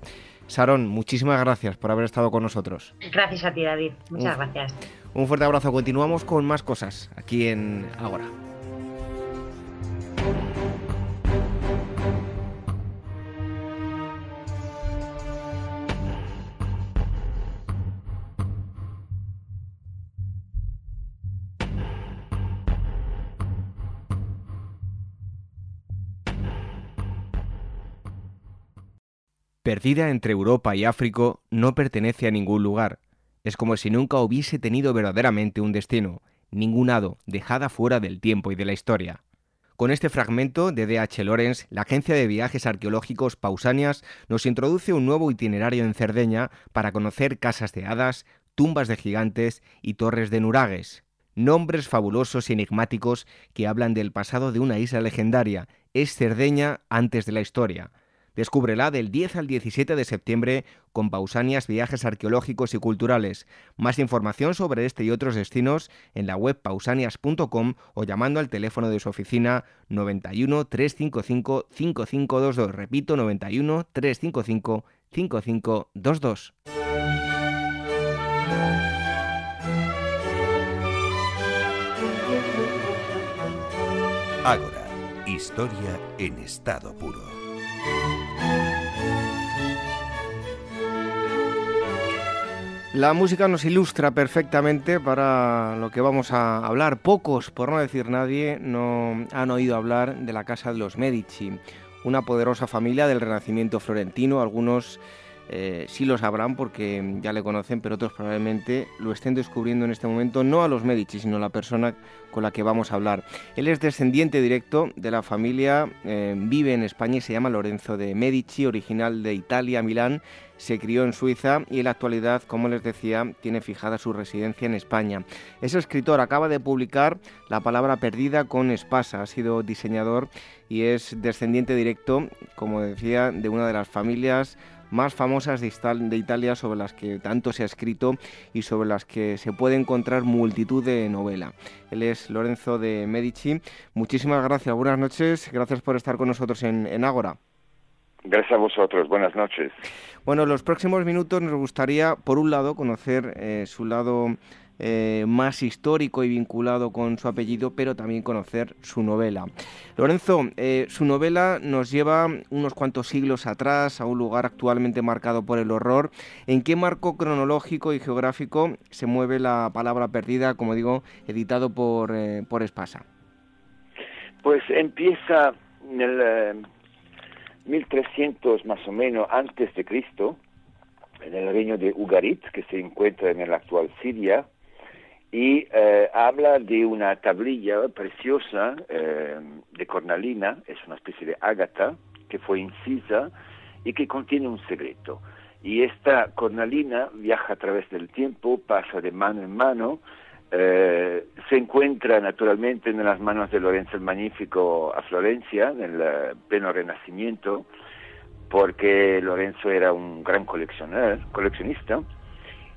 Sharon, muchísimas gracias por haber estado con nosotros. Gracias a ti, David. Muchas gracias. Un fuerte abrazo. Continuamos con más cosas aquí en Agora. Perdida entre Europa y África, no pertenece a ningún lugar. Es como si nunca hubiese tenido verdaderamente un destino, ningún hado, dejada fuera del tiempo y de la historia. Con este fragmento de D.H. Lawrence, la agencia de viajes arqueológicos Pausanias nos introduce un nuevo itinerario en Cerdeña para conocer casas de hadas, tumbas de gigantes y torres de nuragues. Nombres fabulosos y enigmáticos que hablan del pasado de una isla legendaria. Es Cerdeña antes de la historia, Descúbrela del 10 al 17 de septiembre con Pausanias Viajes Arqueológicos y Culturales. Más información sobre este y otros destinos en la web pausanias.com o llamando al teléfono de su oficina 91 355 5522. Repito, 91 355 5522. Ágora, historia en estado puro. La música nos ilustra perfectamente para lo que vamos a hablar. Pocos, por no decir nadie, no han oído hablar de la Casa de los Medici, una poderosa familia del Renacimiento florentino. Algunos eh, sí lo sabrán porque ya le conocen, pero otros probablemente lo estén descubriendo en este momento, no a los Medici, sino a la persona con la que vamos a hablar. Él es descendiente directo de la familia, eh, vive en España y se llama Lorenzo de Medici, original de Italia, Milán se crió en Suiza y en la actualidad, como les decía, tiene fijada su residencia en España. Es escritor, acaba de publicar La palabra perdida con Espasa, ha sido diseñador y es descendiente directo, como decía, de una de las familias más famosas de Italia sobre las que tanto se ha escrito y sobre las que se puede encontrar multitud de novela. Él es Lorenzo de Medici. Muchísimas gracias, buenas noches, gracias por estar con nosotros en, en Ágora. Gracias a vosotros, buenas noches. Bueno, los próximos minutos nos gustaría, por un lado, conocer eh, su lado eh, más histórico y vinculado con su apellido, pero también conocer su novela. Lorenzo, eh, su novela nos lleva unos cuantos siglos atrás a un lugar actualmente marcado por el horror. ¿En qué marco cronológico y geográfico se mueve la palabra perdida, como digo, editado por, por Espasa? Pues empieza en el 1300 más o menos antes de Cristo, en el reino de Ugarit, que se encuentra en la actual Siria, y eh, habla de una tablilla preciosa eh, de cornalina, es una especie de ágata, que fue incisa y que contiene un secreto. Y esta cornalina viaja a través del tiempo, pasa de mano en mano, eh, se encuentra naturalmente en las manos de Lorenzo el Magnífico a Florencia, en el pleno Renacimiento, porque Lorenzo era un gran coleccionista,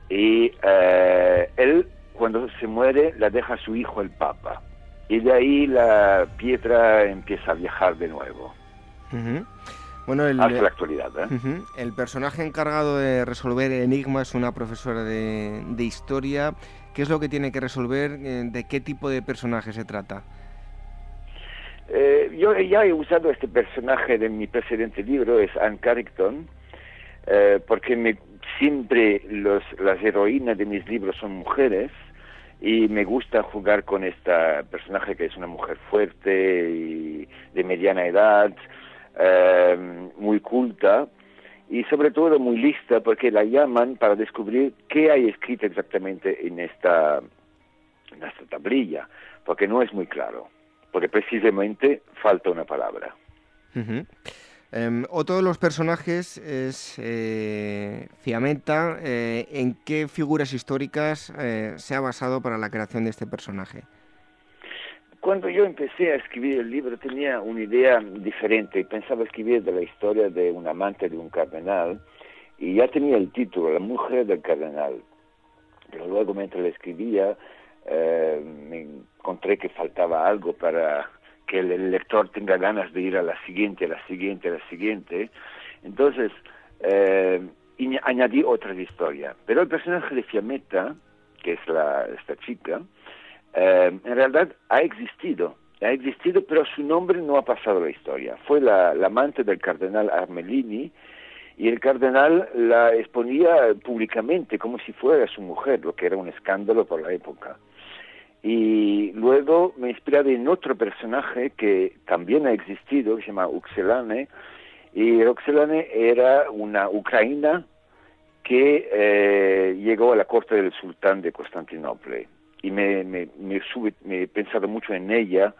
y eh, él cuando se muere la deja su hijo el Papa, y de ahí la piedra empieza a viajar de nuevo. Bueno, el, hasta la actualidad. El personaje encargado de resolver el enigma es una profesora de, de historia ¿Qué es lo que tiene que resolver? Eh, ¿De qué tipo de personaje se trata? Eh, yo ya he usado este personaje de mi precedente libro, es Anne Carrington, eh, porque me, siempre los, las heroínas de mis libros son mujeres y me gusta jugar con esta personaje que es una mujer fuerte y de mediana edad, muy culta y sobre todo muy lista porque la llaman para descubrir qué hay escrito exactamente en esta, en esta tablilla, porque no es muy claro, porque precisamente falta una palabra. Em, otro de los personajes es eh, Fiametta. Eh, ¿En qué figuras históricas eh, se ha basado para la creación de este personaje? Cuando yo empecé a escribir el libro tenía una idea diferente. Pensaba escribir de la historia de un amante de un cardenal y ya tenía el título, La mujer del cardenal. Pero luego mientras lo escribía me encontré que faltaba algo para que el lector tenga ganas de ir a la siguiente, a la siguiente, a la siguiente. Entonces, eh, añadí otra historia. Pero el personaje de Fiametta, que es la, esta chica, eh, en realidad ha existido. Ha existido, pero su nombre no ha pasado la historia. Fue la, amante del cardenal Armelini y el cardenal la exponía públicamente como si fuera su mujer, lo que era un escándalo por la época. Y luego me inspiré en otro personaje que también ha existido, que se llama Uxelane, y Uxelane era una ucraína que eh, llegó a la corte del sultán de Constantinopla. Y me, me, me he pensado mucho en ella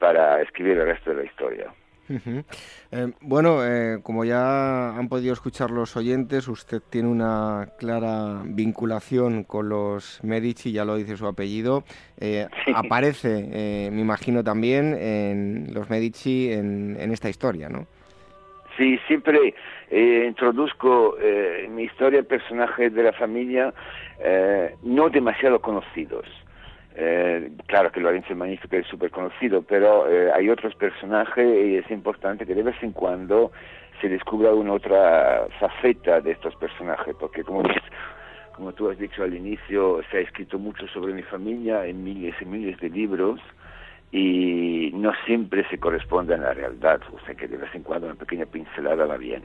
para escribir el resto de la historia. Eh, bueno, eh, como ya han podido escuchar los oyentes, usted tiene una clara vinculación con los Medici, ya lo dice su apellido. Eh, aparece, me imagino, también en los Medici en, en esta historia, ¿no? Sí, siempre introduzco en mi historia personajes de la familia no demasiado conocidos. Eh, claro que Lorenzo el Magnífico es súper conocido, pero eh, hay otros personajes y es importante que de vez en cuando se descubra una otra faceta de estos personajes, porque como, como tú has dicho al inicio, se ha escrito mucho sobre mi familia en miles y miles de libros y no siempre se corresponde a la realidad, o sea que de vez en cuando una pequeña pincelada va bien.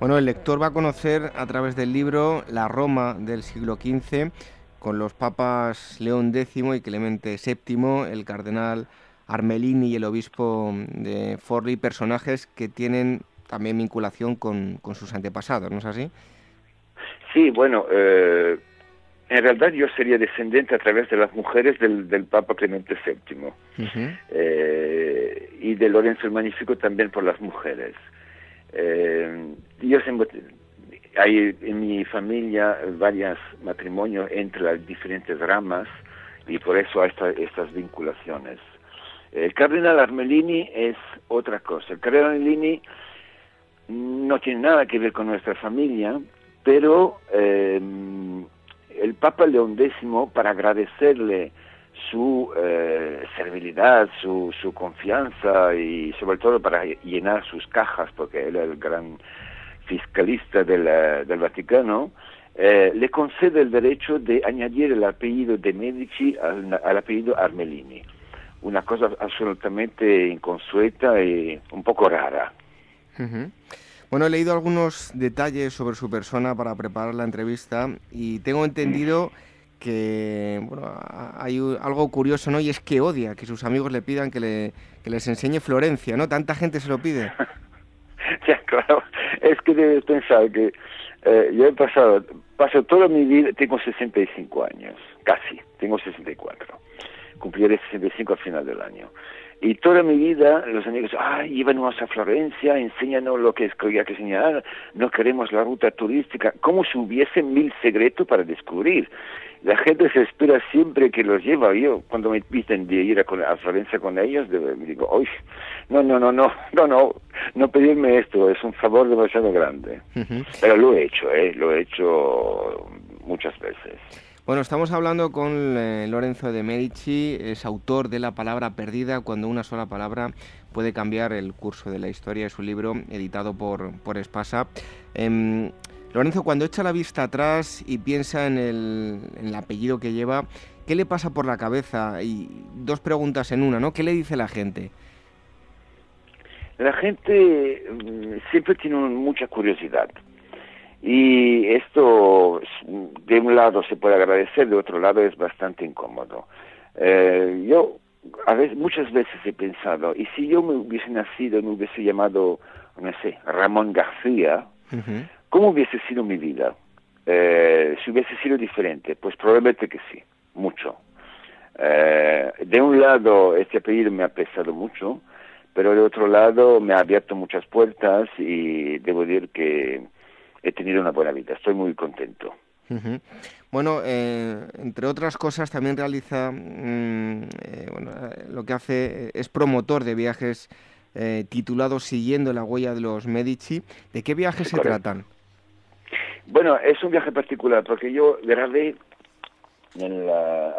Bueno, el lector va a conocer a través del libro la Roma del siglo XV, con los papas León X y Clemente VII, el cardenal Armelini y el obispo de Forli, personajes que tienen también vinculación con, sus antepasados, ¿no es así? Sí, bueno, eh, en realidad yo sería descendiente a través de las mujeres del, Papa Clemente VII eh, y de Lorenzo el Magnífico también por las mujeres. Eh, yo hay en mi familia varios matrimonios entre las diferentes ramas y por eso hay estas vinculaciones. El cardenal Armelini es otra cosa. El cardenal Armelini no tiene nada que ver con nuestra familia, pero eh, el Papa León X, para agradecerle su eh, servilidad, su, su confianza y sobre todo para llenar sus cajas, porque él es el gran fiscalista del Vaticano, eh, le concede el derecho de añadir el apellido de Medici al, apellido Armelini. Una cosa absolutamente inconsueta y un poco rara. Bueno, he leído algunos detalles sobre su persona para preparar la entrevista y tengo entendido que bueno, hay algo curioso, ¿no? Y es que odia que sus amigos le pidan que, le, que les enseñe Florencia, ¿no? Tanta gente se lo pide. ya, claro es que debes pensar que eh, yo he pasado, paso toda mi vida, tengo 65 años, casi, tengo 64. Cumpliré 65 al final del año. Y toda mi vida los amigos, ay, íbamos a Florencia, enséñanos lo que es que que enseñar, no queremos la ruta turística, como si hubiese mil secretos para descubrir. La gente se espera siempre que los lleva. Yo, cuando me piden de ir a, Florencia con ellos, me digo, uy, no, no, no, no, no, no, no pedirme esto, es un favor demasiado grande. Pero lo he hecho, ¿eh? lo he hecho muchas veces. Bueno, estamos hablando con eh, Lorenzo de Medici, es autor de La palabra perdida, cuando una sola palabra puede cambiar el curso de la historia, es un libro editado por, por Espasa. Em, Lorenzo, cuando echa la vista atrás y piensa en el, en el, apellido que lleva, ¿qué le pasa por la cabeza? Y dos preguntas en una, ¿no? ¿Qué le dice la gente? La gente mm, siempre tiene mucha curiosidad. Y esto, de un lado se puede agradecer, de otro lado es bastante incómodo. Eh, yo a veces, muchas veces he pensado, ¿y si yo me hubiese nacido, me hubiese llamado, no sé, Ramón García, ¿cómo hubiese sido mi vida? Eh, si hubiese sido diferente, pues probablemente que sí, mucho. Eh, de un lado, este apellido me ha pesado mucho, pero de otro lado me ha abierto muchas puertas y debo decir que he tenido una buena vida, estoy muy contento. Bueno, eh, entre otras cosas también realiza, mm, eh, bueno, lo que hace es promotor de viajes eh, titulados Siguiendo la huella de los Medici. ¿De qué viajes se tratan? Bueno, es un viaje particular porque yo grabé en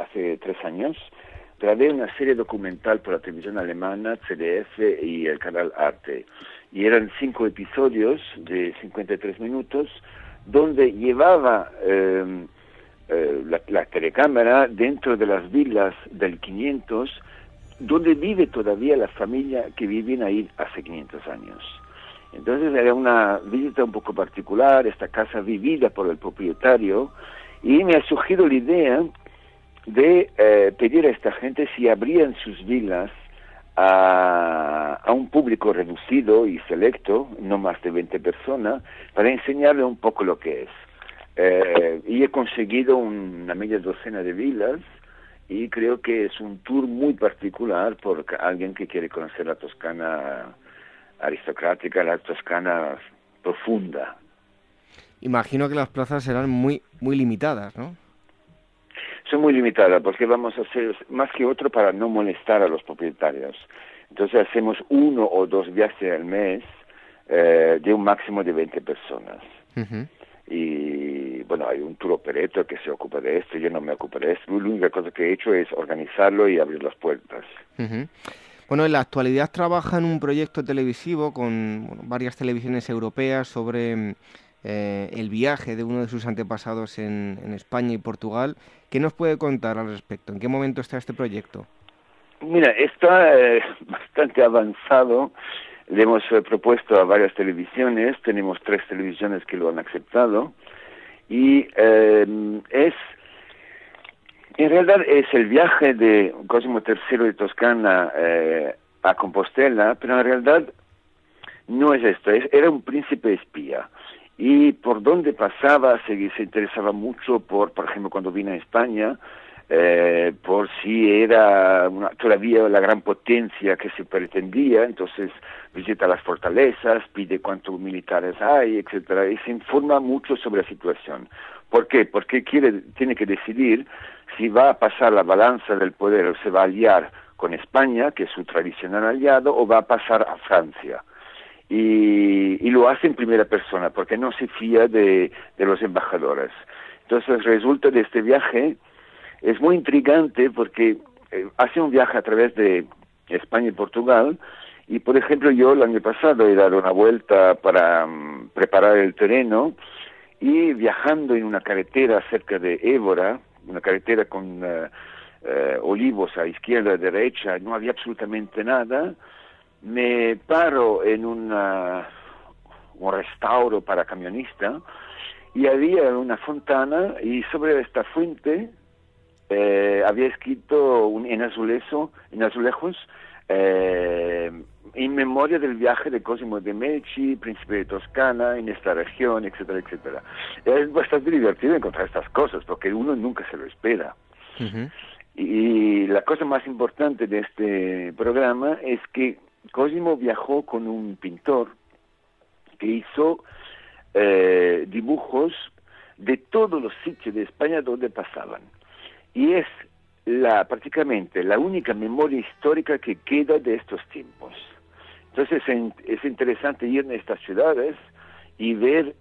hace tres años, grabé una serie documental por la televisión alemana, CDF y el canal Arte. Y eran cinco episodios de 53 minutos donde llevaba em, eh, la, la, telecámara dentro de las villas del 500, donde vive todavía la familia que viven ahí hace 500 años. Entonces era una visita un poco particular, esta casa vivida por el propietario, y me ha surgido la idea de eh, pedir a esta gente si abrían sus villas a, un público reducido y selecto, no más de 20 personas, para enseñarle un poco lo que es. Eh, y he conseguido una media docena de villas y creo que es un tour muy particular por alguien que quiere conocer la Toscana aristocrática, la Toscana profunda. Imagino que las plazas serán muy muy limitadas, ¿no? son muy limitadas porque vamos a hacer más que otro para no molestar a los propietarios. Entonces hacemos uno o dos viajes al mes eh, de un máximo de 20 personas. Y bueno, hay un tour operator que se ocupa de esto, yo no me ocupo de esto. La única cosa que he hecho es organizarlo y abrir las puertas. Bueno, en la actualidad trabaja en un proyecto televisivo con varias televisiones europeas sobre eh, el viaje de uno de sus antepasados en, España y Portugal. ¿Qué nos puede contar al respecto? ¿En qué momento está este proyecto? Mira, está eh, bastante avanzado. Le hemos eh, propuesto a varias televisiones, tenemos tres televisiones que lo han aceptado, y es, en realidad es el viaje de Cosimo III de Toscana a Compostela, pero en realidad no es esto, era un príncipe espía y por dónde pasaba se, interesaba mucho por, por ejemplo, cuando vino a España, eh, por si era todavía la gran potencia que se pretendía, entonces visita las fortalezas, pide cuántos militares hay, etcétera, y se informa mucho sobre la situación. ¿Por qué? Porque quiere, tiene que decidir si va a pasar la balanza del poder o se va a aliar con España, que es su tradicional aliado, o va a pasar a Francia y, lo hace en primera persona porque no se fía de, los embajadores. Entonces resulta de este viaje es muy intrigante porque eh, hace un viaje a través de España y Portugal y por ejemplo yo el año pasado he dado una vuelta para mm, preparar el terreno y viajando en una carretera cerca de Évora, una carretera con eh, olivos a izquierda y derecha, no había absolutamente nada, me paro en una, un restauro para camionista y había una fontana y sobre esta fuente eh, había escrito un, en azulejo, en azulejos en memoria del viaje de Cosimo de Medici, príncipe de Toscana, en esta región, etcétera, etcétera. Es bastante divertido encontrar estas cosas porque uno nunca se lo espera. Y la cosa más importante de este programa es que Cosimo viajó con un pintor que hizo eh, dibujos de todos los sitios de España donde pasaban. Y es la, prácticamente la única memoria histórica que queda de estos tiempos. Entonces es interesante ir en estas ciudades y ver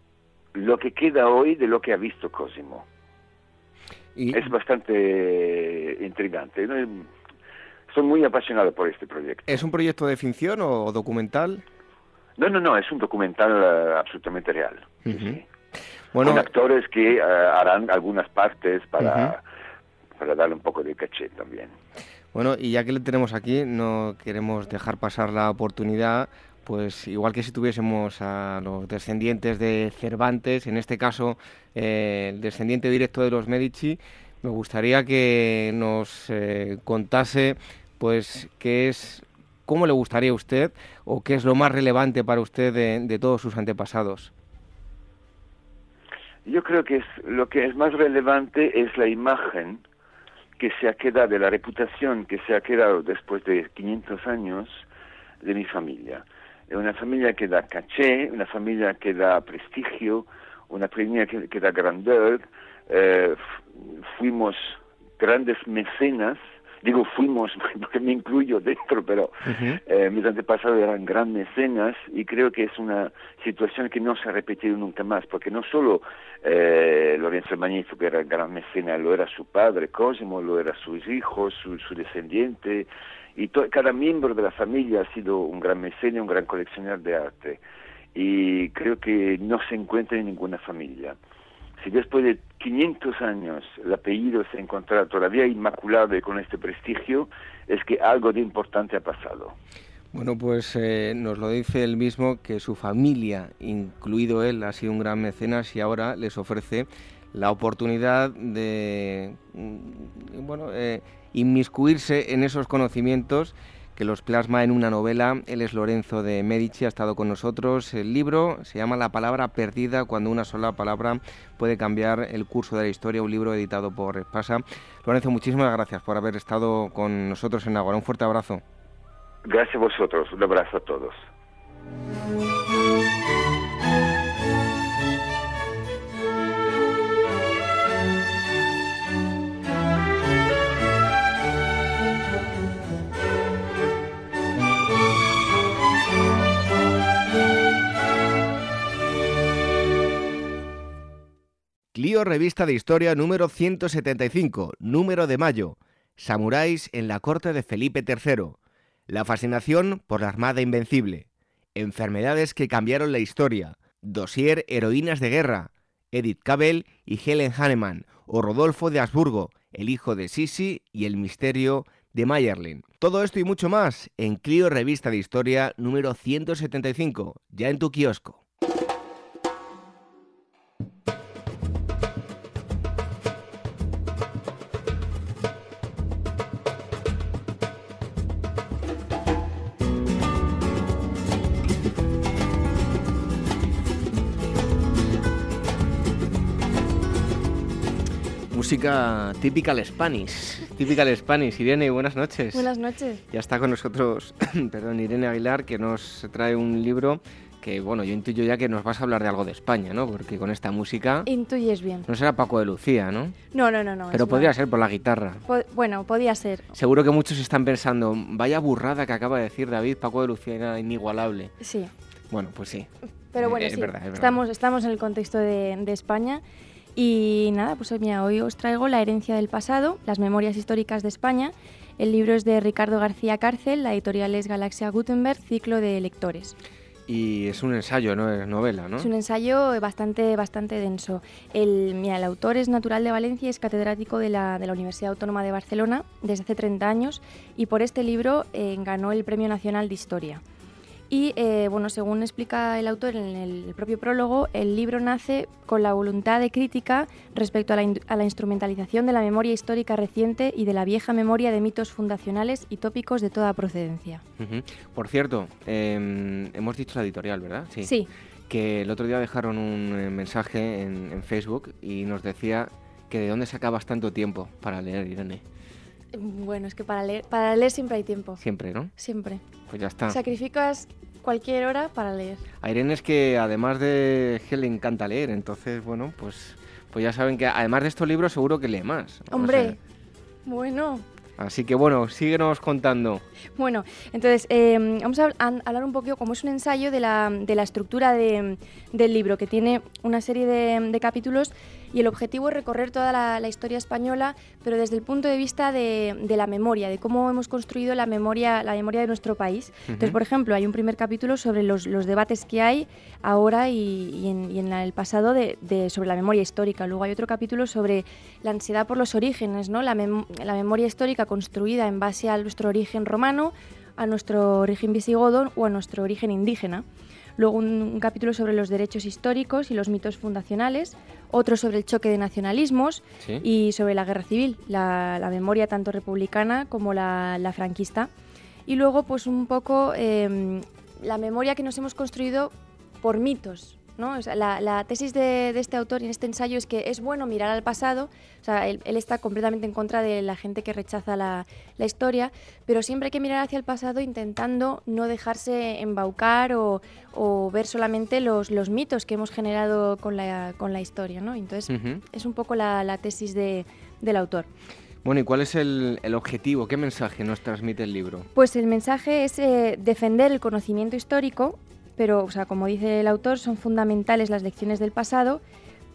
lo que queda hoy de lo que ha visto Cosimo. Es bastante intrigante soy muy apasionado por este proyecto. ¿Es un proyecto de ficción o documental? No, no, no, es un documental eh, absolutamente real. Bueno, Con actores que eh, harán algunas partes para, para darle un poco de caché también. Bueno, y ya que le tenemos aquí, no queremos dejar pasar la oportunidad, pues igual que si tuviésemos a los descendientes de Cervantes, en este caso eh, el descendiente directo de los Medici, me gustaría que nos eh, contase pues qué es cómo le gustaría a usted o qué es lo más relevante para usted de, todos sus antepasados. Yo creo que es, lo que es más relevante es la imagen que se ha quedado, de la reputación que se ha quedado después de 500 años de mi familia. Una familia que da caché, una familia que da prestigio, una familia que, da grandeur. Eh, fuimos grandes mecenas digo fuimos porque me incluyo dentro, pero eh, mis antepasados eran grandes mecenas y creo que es una situación que no se ha repetido nunca más, porque no solo eh, Lorenzo Magnifico era gran mecenas, lo era su padre Cosimo, lo era sus hijos, su, su descendiente, y cada miembro de la familia ha sido un gran mecenas, un gran coleccionador de arte, y creo que no se encuentra en ninguna familia si después de 500 años el apellido se encuentra todavía inmaculado y con este prestigio, es que algo de importante ha pasado. Bueno, pues eh, nos lo dice él mismo que su familia, incluido él, ha sido un gran mecenas y ahora les ofrece la oportunidad de mm, bueno, eh, inmiscuirse en esos conocimientos que los plasma en una novela. Él es Lorenzo de Medici, ha estado con nosotros. El libro se llama La palabra perdida, cuando una sola palabra puede cambiar el curso de la historia, un libro editado por Espasa. Lorenzo, muchísimas gracias por haber estado con nosotros en Agora. Un fuerte abrazo. Gracias a vosotros, un abrazo a todos. Clio Revista de Historia número 175, número de mayo. Samuráis en la corte de Felipe III. La fascinación por la Armada Invencible. Enfermedades que cambiaron la historia. Dossier Heroínas de Guerra. Edith Cavell y Helen Hanneman. O Rodolfo de Habsburgo, el hijo de Sisi y el misterio de Mayerlin. Todo esto y mucho más en Clio Revista de Historia número 175, ya en tu kiosco. Música típica al Spanish. Típica Spanish. Irene, buenas noches. Buenas noches. Ya está con nosotros, perdón, Irene Aguilar, que nos trae un libro que, bueno, yo intuyo ya que nos vas a hablar de algo de España, ¿no? Porque con esta música... Intuyes bien. No será Paco de Lucía, ¿no? No, no, no, no. Pero podría ser por la guitarra. bueno, podía ser. Seguro que muchos están pensando, vaya burrada que acaba de decir David, Paco de Lucía era inigualable. Sí. Bueno, pues sí. Pero bueno, sí. Estamos, estamos en el contexto de, de España y nada, pues mira, hoy os traigo La herencia del pasado, las memorias históricas de España. El libro es de Ricardo García Cárcel, la editorial es Galaxia Gutenberg, ciclo de lectores. Y es un ensayo, no es novela, ¿no? Es un ensayo bastante, bastante denso. El, mira, el autor es natural de Valencia, es catedrático de la, de la Universidad Autónoma de Barcelona desde hace 30 años y por este libro eh, ganó el Premio Nacional de Historia. Y eh, bueno, según explica el autor en el propio prólogo, el libro nace con la voluntad de crítica respecto a la, instrumentalización de la memoria histórica reciente y de la vieja memoria de mitos fundacionales y tópicos de toda procedencia. Por cierto, em, hemos dicho la editorial, ¿verdad? Sí. Que el otro día dejaron un eh, mensaje en, en Facebook y nos decía que de dónde sacabas tanto tiempo para leer, Irene. Bueno, es que para leer, para leer siempre hay tiempo. Siempre, ¿no? Siempre. Pues ya está. Sacrificas cualquier hora para leer. A Irene es que además de que le encanta leer, entonces, bueno, pues, pues ya saben que además de estos libros seguro que lee más. Hombre, bueno. Así que bueno, síguenos contando. Bueno, entonces em, vamos a, hablar un poquito, como es un ensayo de la, de la estructura de, del libro, que tiene una serie de, de capítulos y el objetivo es recorrer toda la, historia española, pero desde el punto de vista de, la memoria, de cómo hemos construido la memoria, la memoria de nuestro país. Entonces, por ejemplo, hay un primer capítulo sobre los, debates que hay ahora y, en, el pasado de, sobre la memoria histórica. Luego hay otro capítulo sobre la ansiedad por los orígenes, ¿no? la, la memoria histórica construida en base a nuestro origen romano, a nuestro origen visigodo o a nuestro origen indígena luego un, capítulo sobre los derechos históricos y los mitos fundacionales, otro sobre el choque de nacionalismos y sobre la guerra civil, la, memoria tanto republicana como la, franquista. Y luego, pues un poco em, la memoria que nos hemos construido por mitos, ¿no? la, tesis de, este autor y en este ensayo es que es bueno mirar al pasado, o sea, él, está completamente en contra de la gente que rechaza la, historia, pero siempre hay que mirar hacia el pasado intentando no dejarse embaucar o, ver solamente los, los, mitos que hemos generado con la, con la historia, ¿no? Entonces, es un poco la, tesis de, del autor. Bueno, ¿y cuál es el, objetivo? ¿Qué mensaje nos transmite el libro? Pues el mensaje es eh, defender el conocimiento histórico pero, o sea, como dice el autor, son fundamentales las lecciones del pasado,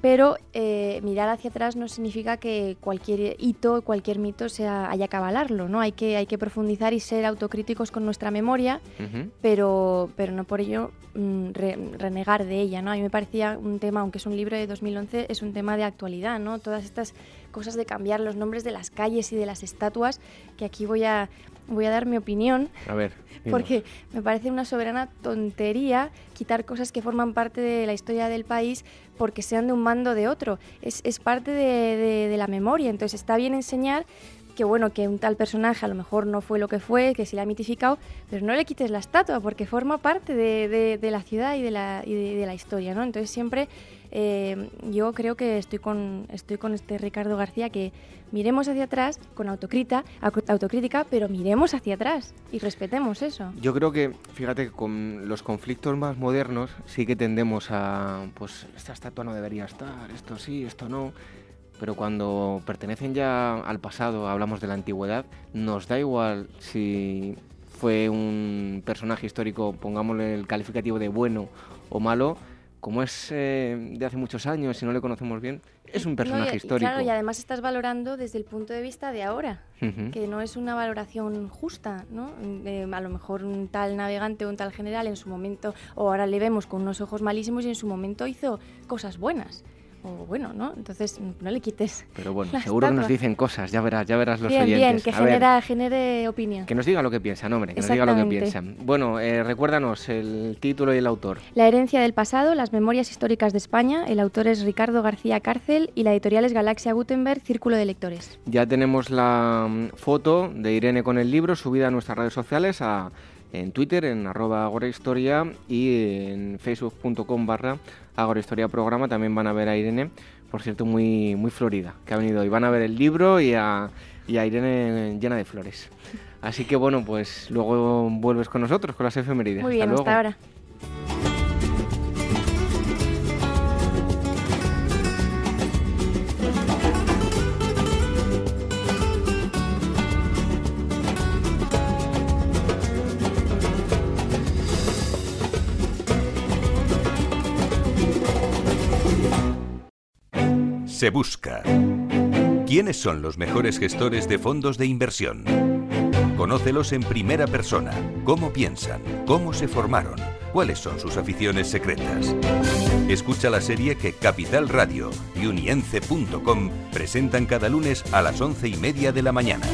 pero eh, mirar hacia atrás no significa que cualquier hito, cualquier mito sea, haya que avalarlo, ¿no? Hay que, hay que profundizar y ser autocríticos con nuestra memoria, pero, pero no por ello mm, renegar de ella, ¿no? A mí me parecía un tema, aunque es un libro de 2011, es un tema de actualidad, ¿no? Todas estas cosas de cambiar los nombres de las calles y de las estatuas, que aquí voy a, voy a dar mi opinión. A ver. Porque me parece una soberana tontería quitar cosas que forman parte de la historia del país porque sean de un mando de otro. Es, es parte de, de, la memoria. Entonces está bien enseñar que bueno, que un tal personaje a lo mejor no fue lo que fue, que se le ha mitificado, pero no le quites la estatua porque forma parte de, de la ciudad y de la, y de, la historia, ¿no? Entonces siempre eh, yo creo que estoy con, estoy con este Ricardo García que miremos hacia atrás con autocrítica, autocrítica, pero miremos hacia atrás y respetemos eso. Yo creo que, fíjate, con los conflictos más modernos sí que tendemos a, pues esta estatua no debería estar, esto sí, esto no pero cuando pertenecen ya al pasado, hablamos de la antigüedad, nos da igual si fue un personaje histórico, pongámosle el calificativo de bueno o malo, como es eh, de hace muchos años y no le conocemos bien, es un personaje histórico. Claro, y además estás valorando desde el punto de vista de ahora, que no es una valoración justa, ¿no? a lo mejor un tal navegante o un tal general en su momento, o ahora le vemos con unos ojos malísimos y en su momento hizo cosas buenas o bueno, ¿no? Entonces no le quites. Pero bueno, seguro que nos dicen cosas, ya verás, ya verás los bien, oyentes. Bien, que genera, genere opinión. Que nos diga lo que piensan, hombre, que nos diga lo que piensan. Bueno, eh, recuérdanos el título y el autor. La herencia del pasado, las memorias históricas de España. El autor es Ricardo García Cárcel y la editorial es Galaxia Gutenberg, Círculo de Lectores. Ya tenemos la mm, foto de Irene con el libro subida a nuestras redes sociales a en Twitter, en arroba agorahistoria y en facebook.com barra agorahistoria programa también van a ver a Irene, por cierto muy, muy florida, que ha venido hoy. Van a ver el libro y a, y a Irene llena de flores. Así que bueno, pues luego vuelves con nosotros, con las efemérides. Muy bien, hasta ahora. Se busca. ¿Quiénes son los mejores gestores de fondos de inversión? Conócelos en primera persona. ¿Cómo piensan? ¿Cómo se formaron? ¿Cuáles son sus aficiones secretas? Escucha la serie que Capital Radio y unience.com presentan cada lunes a las once y media de la mañana.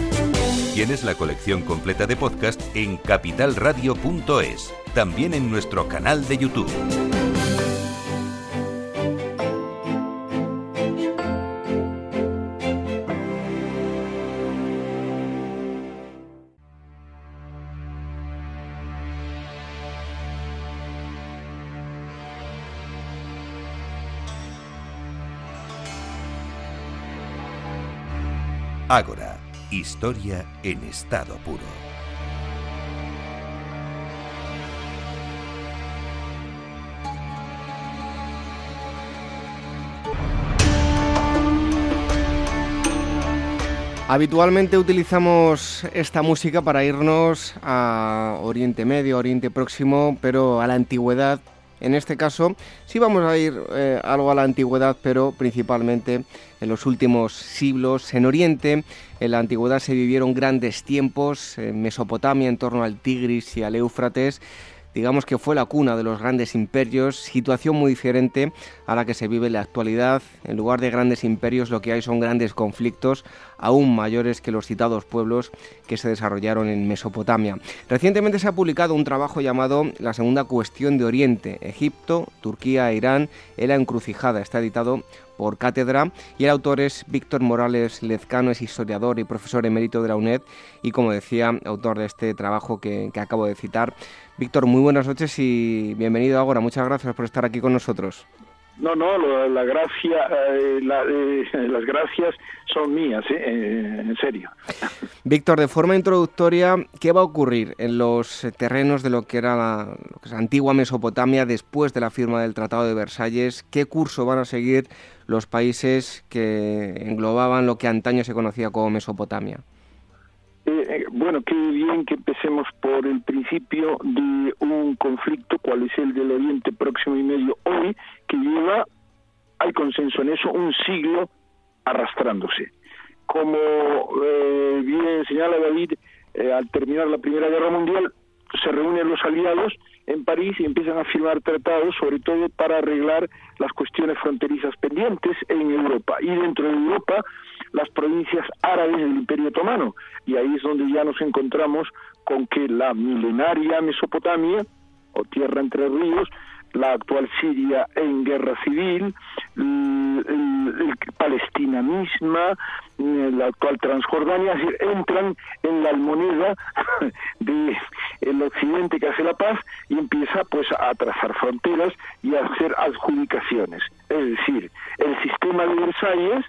Tienes la colección completa de podcast en capitalradio.es, también en nuestro canal de YouTube. Ágora, historia en estado puro. Habitualmente utilizamos esta música para irnos a Oriente Medio, Oriente Próximo, pero a la antigüedad en este caso sí vamos a ir eh, algo a la antigüedad, pero principalmente en los últimos siglos. En Oriente, en la antigüedad se vivieron grandes tiempos, en Mesopotamia en torno al Tigris y al Éufrates digamos que fue la cuna de los grandes imperios, situación muy diferente a la que se vive en la actualidad. En lugar de grandes imperios lo que hay son grandes conflictos, aún mayores que los citados pueblos que se desarrollaron en Mesopotamia. Recientemente se ha publicado un trabajo llamado La segunda cuestión de Oriente, Egipto, Turquía e Irán en la encrucijada. Está editado por cátedra y el autor es Víctor Morales Lezcano, es historiador y profesor emérito de la UNED y como decía, autor de este trabajo que, que acabo de citar. Víctor, muy buenas noches y bienvenido ahora. Muchas gracias por estar aquí con nosotros. No, no, la gracia, eh, eh, las gracias son mías, ¿eh? en serio. Víctor, de forma introductoria, ¿qué va a ocurrir en los terrenos de lo que era la, antigua Mesopotamia después de la firma del Tratado de Versalles? ¿Qué curso van a seguir los países que englobaban lo que antaño se conocía como Mesopotamia? Bueno, qué bien que empecemos por el principio de un conflicto, cual es el del Oriente Próximo y Medio hoy, que lleva, hay consenso en eso, un siglo arrastrándose. Como eh, bien señala David, eh, al terminar la Primera Guerra Mundial, se reúnen los aliados en París y empiezan a firmar tratados, sobre todo para arreglar las cuestiones fronterizas pendientes en Europa. Y dentro de Europa, las provincias árabes del Imperio Otomano. Y ahí es donde ya nos encontramos con que la milenaria Mesopotamia, o Tierra entre Ríos, la actual Siria en guerra civil, Palestina misma, la actual Transjordania, entran en la almoneda del occidente que hace la paz y empieza pues a trazar fronteras y a hacer adjudicaciones. Es decir, el sistema de Versalles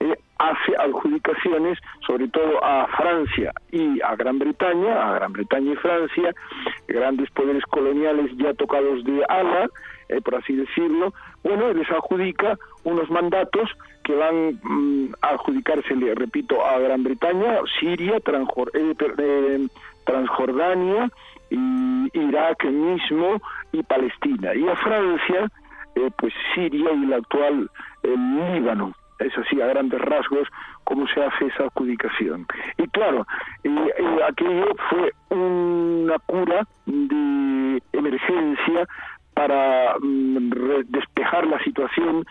eh, hace adjudicaciones sobre todo a Francia y a Gran Bretaña, a Gran Bretaña y Francia, grandes poderes coloniales ya tocados de ala, eh, por así decirlo, bueno, les adjudica unos mandatos que van mm, a adjudicarse, le repito, a Gran Bretaña, Siria, eh, Transjordania, y Irak mismo y Palestina, y a Francia, pues Siria y el actual Líbano es así a grandes rasgos cómo se hace esa adjudicación. Y claro, aquello fue una cura de emergencia para mm, despejar la situación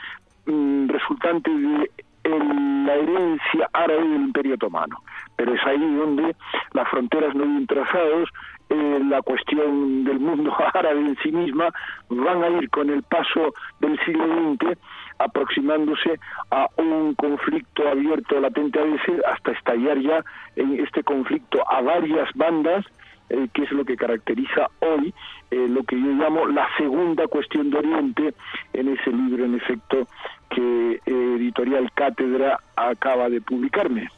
mm, resultante de la herencia árabe del Imperio Otomano. Pero es ahí donde las fronteras no bien trazados, eh, la cuestión del mundo árabe en sí misma, van a ir con el paso del siglo XX aproximándose a un conflicto abierto latente a veces hasta estallar ya en este conflicto a varias bandas eh, que es lo que caracteriza hoy eh, lo que yo llamo la segunda cuestión de Oriente en ese libro en efecto que eh, Editorial Cátedra acaba de publicarme.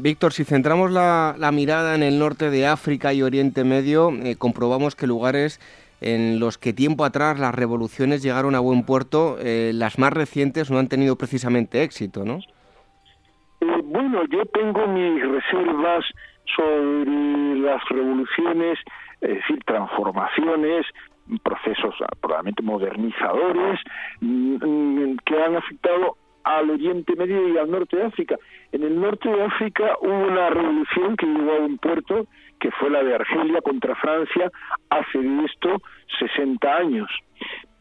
Víctor, si centramos la, la, mirada en el norte de África y Oriente Medio, comprobamos que lugares en los que tiempo atrás las revoluciones llegaron a buen puerto, eh, las más recientes no han tenido precisamente éxito, ¿no? Eh, bueno, yo tengo mis reservas sobre las revoluciones, es decir, transformaciones, procesos probablemente modernizadores mm, mm, que han afectado al Oriente Medio y al norte de África. En el norte de África hubo una revolución que llegó a un puerto, que fue la de Argelia contra Francia, hace de esto 60 años.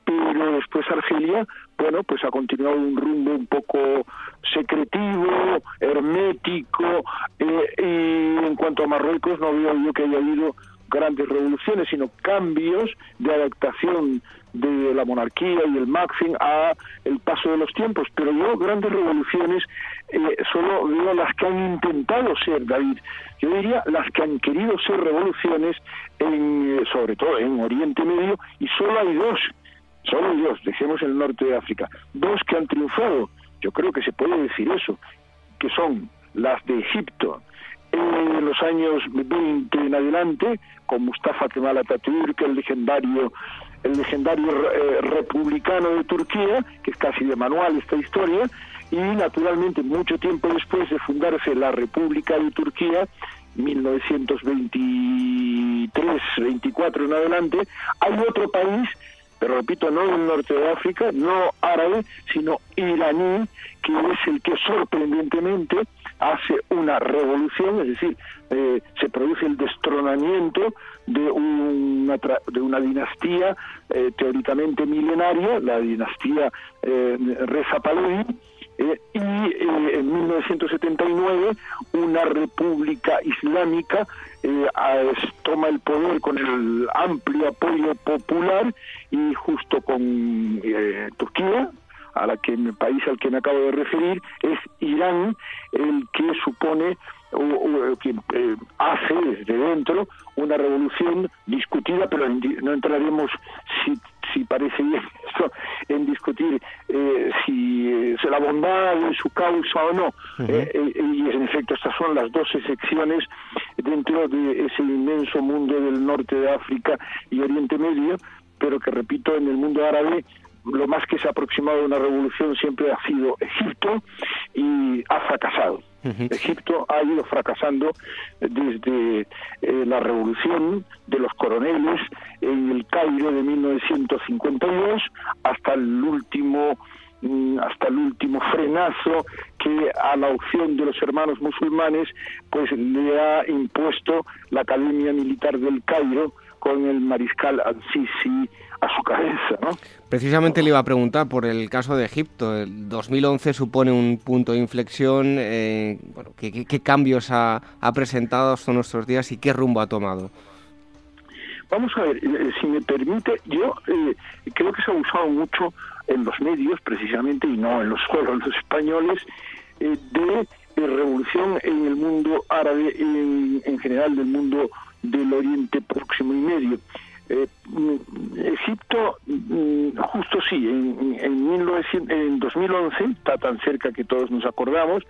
Pero después Argelia, bueno, pues ha continuado un rumbo un poco secretivo, hermético, eh, y en cuanto a Marruecos no veo yo que haya habido grandes revoluciones, sino cambios de adaptación de la monarquía y el máximo a el paso de los tiempos. Pero yo grandes revoluciones eh, solo veo las que han intentado ser, David. Yo diría las que han querido ser revoluciones, en, eh, sobre todo en Oriente Medio, y solo hay dos, solo hay dos, dejemos el norte de África, dos que han triunfado. Yo creo que se puede decir eso, que son las de Egipto, en los años 20 en adelante, con Mustafa Kemal Atatürk, el legendario el legendario eh, republicano de Turquía, que es casi de manual esta historia, y naturalmente mucho tiempo después de fundarse la República de Turquía, 1923-24 en adelante, hay otro país pero repito, no del norte de África, no árabe, sino iraní, que es el que sorprendentemente hace una revolución, es decir, eh, se produce el destronamiento de una, de una dinastía eh, teóricamente milenaria, la dinastía eh, Reza Pahlavi, eh, y eh, en 1979 una república islámica eh, toma el poder con el amplio apoyo popular y justo con Turquía, a la que el país al que me acabo de referir, es Irán el que supone o, que eh, hace desde dentro una revolución discutida, pero no entraremos si, si parece bien esto en discutir eh, si es la bondad de su causa o no. Eh, y en efecto estas son las dos secciones dentro de ese inmenso mundo del norte de África y Oriente Medio, pero que repito, en el mundo árabe lo más que se ha aproximado a una revolución siempre ha sido Egipto y ha fracasado. Egipto ha ido fracasando desde eh, la revolución de los coroneles en el Cairo de 1952 hasta el último mm, hasta el último frenazo que a la opción de los hermanos musulmanes pues le ha impuesto la Academia Militar del Cairo con el mariscal al-Sisi a su cabeza. ¿no? Precisamente le iba a preguntar por el caso de Egipto. El 2011 supone un punto de inflexión. Eh, bueno, ¿qué, cambios ha, presentado hasta nuestros días y qué rumbo ha tomado? Vamos a ver, eh, si me permite, yo eh, creo que se ha usado mucho en los medios, precisamente, y no en los solo los españoles, de, revolución en el mundo árabe, en, en general del mundo del Oriente Próximo y Medio. Eh, Egipto, mm, justo sí, en, en, en 2011, está tan cerca que todos nos acordamos,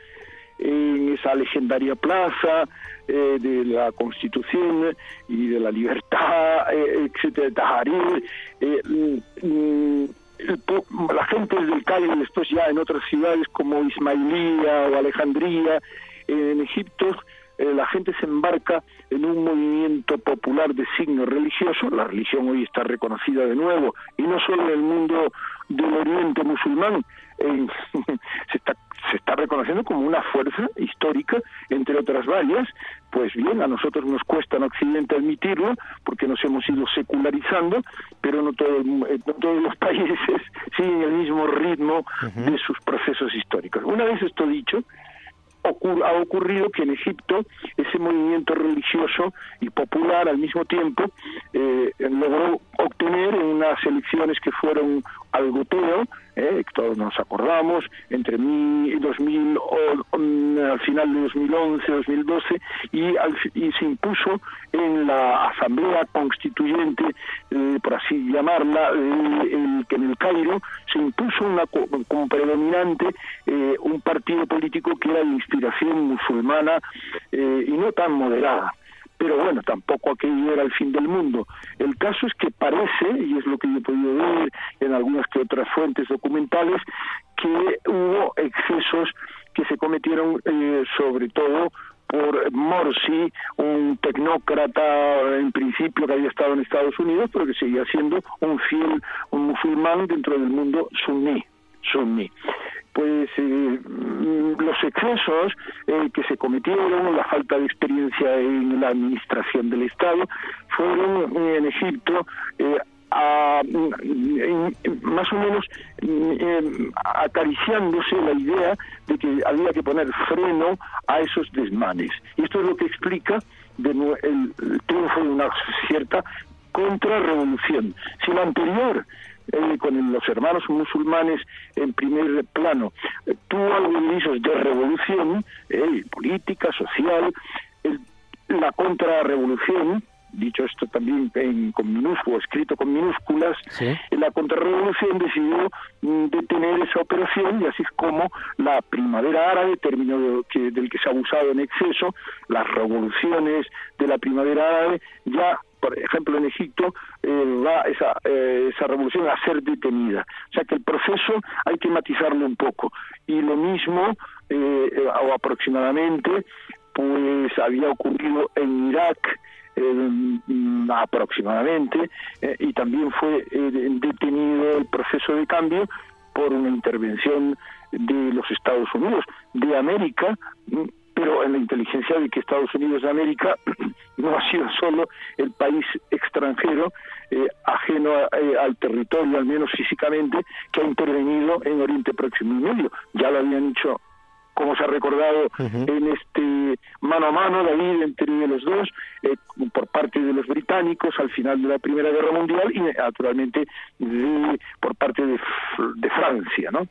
en esa legendaria plaza eh, de la Constitución y de la libertad, eh, etcétera, Tahrir, eh, mm, mm, la gente del Cairo después ya en otras ciudades como Ismailía o Alejandría, en Egipto, eh, la gente se embarca en un movimiento popular de signo religioso, la religión hoy está reconocida de nuevo, y no solo en el mundo del Oriente musulmán, se, está, se está reconociendo como una fuerza histórica, entre otras varias, pues bien, a nosotros nos cuesta en Occidente admitirlo, porque nos hemos ido secularizando, pero no, todo eh, todos los países siguen el mismo ritmo de sus procesos históricos. Una vez esto dicho, ha ocurrido que en Egipto ese movimiento religioso y popular al mismo tiempo eh, logró obtener en unas elecciones que fueron al goteo, eh, todos nos acordamos, entre mi 2000, al final de 2011, 2012, y, y se impuso en la Asamblea Constituyente, eh, por así llamarla, eh, en el Cairo se impuso una, como predominante eh, un partido político que era de inspiración musulmana y no tan moderada pero bueno, tampoco aquello era el fin del mundo. El caso es que parece, y es lo que yo he podido ver en algunas que otras fuentes documentales, que hubo excesos que se cometieron eh, sobre todo por Morsi, un tecnócrata en principio que había estado en Estados Unidos, pero que seguía siendo un fiel, un musulmán dentro del mundo suní. suní pues eh, los excesos eh, que se cometieron, la falta de experiencia en la administración del Estado, fueron eh, en Egipto más o menos acariciándose la idea de que había que poner freno a esos desmanes. Y esto es lo que explica de el, el triunfo de una cierta contrarrevolución. Si lo anterior eh, con los hermanos musulmanes en primer plano, eh, tuvo algunos de revolución eh, política, social, la contrarrevolución, dicho esto también en, con minúsculas, escrito con minúsculas, la contrarrevolución decidió mm, detener esa operación y así es como la primavera árabe, término que, del que se ha abusado en exceso, las revoluciones de la primavera árabe ya por ejemplo en Egipto, eh, va esa, eh, esa revolución a ser detenida. O sea que el proceso hay que matizarlo un poco. Y lo mismo, eh, o aproximadamente, pues había ocurrido en Irak, aproximadamente, y también fue detenido el proceso de cambio por una intervención de los Estados Unidos, de América, pero en la inteligencia de que Estados Unidos de América no ha sido solo el país extranjero eh, ajeno eh, al territorio, al menos físicamente, que ha intervenido en Oriente Próximo y Medio. Ya lo habían hecho como se ha recordado en este mano a mano, David, entre los dos, eh, por parte de los británicos al final de la Primera Guerra Mundial y naturalmente por parte de, Francia, ¿no?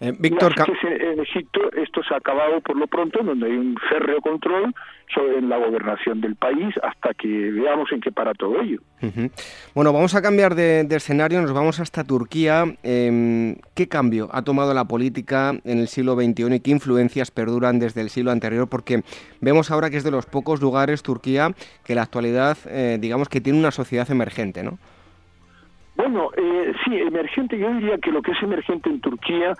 Eh, Víctor, en Egipto esto se ha acabado por lo pronto, donde hay un férreo control sobre la gobernación del país hasta que veamos en qué para todo ello. Bueno, vamos a cambiar de, escenario, nos vamos hasta Turquía. Em, ¿Qué cambio ha tomado la política en el siglo XXI y qué influencias perduran desde el siglo anterior? Porque vemos ahora que es de los pocos lugares, Turquía, que en la actualidad, eh, digamos que tiene una sociedad emergente, ¿no? Bueno, eh, sí, emergente, yo diría que lo que es emergente en Turquía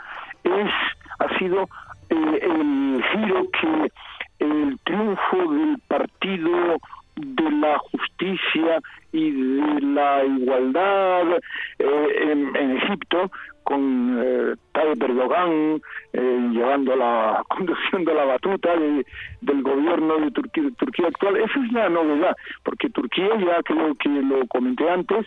es, ha sido eh, el giro que el triunfo del partido de la justicia y de la igualdad eh, en, Egipto con eh, Tayyip Erdogan eh, llevando la conduciendo la batuta del gobierno de Turquía, de Turquía actual. Esa es la novedad porque Turquía ya creo que lo comenté antes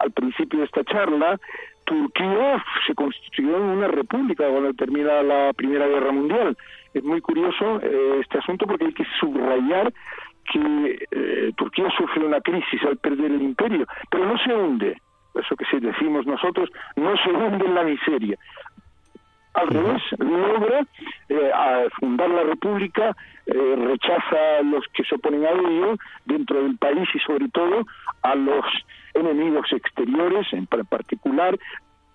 al principio de esta charla, Turquía se constituyó en una república cuando termina la Primera Guerra Mundial. Es muy curioso eh, este asunto porque hay que subrayar que eh, Turquía sufre una crisis al perder el imperio, pero no se hunde. Eso que sí decimos nosotros, no se hunde en la miseria. Al revés, logra eh, fundar la República, rechaza a los que se oponen a ello dentro del país y sobre todo a los enemigos exteriores, en particular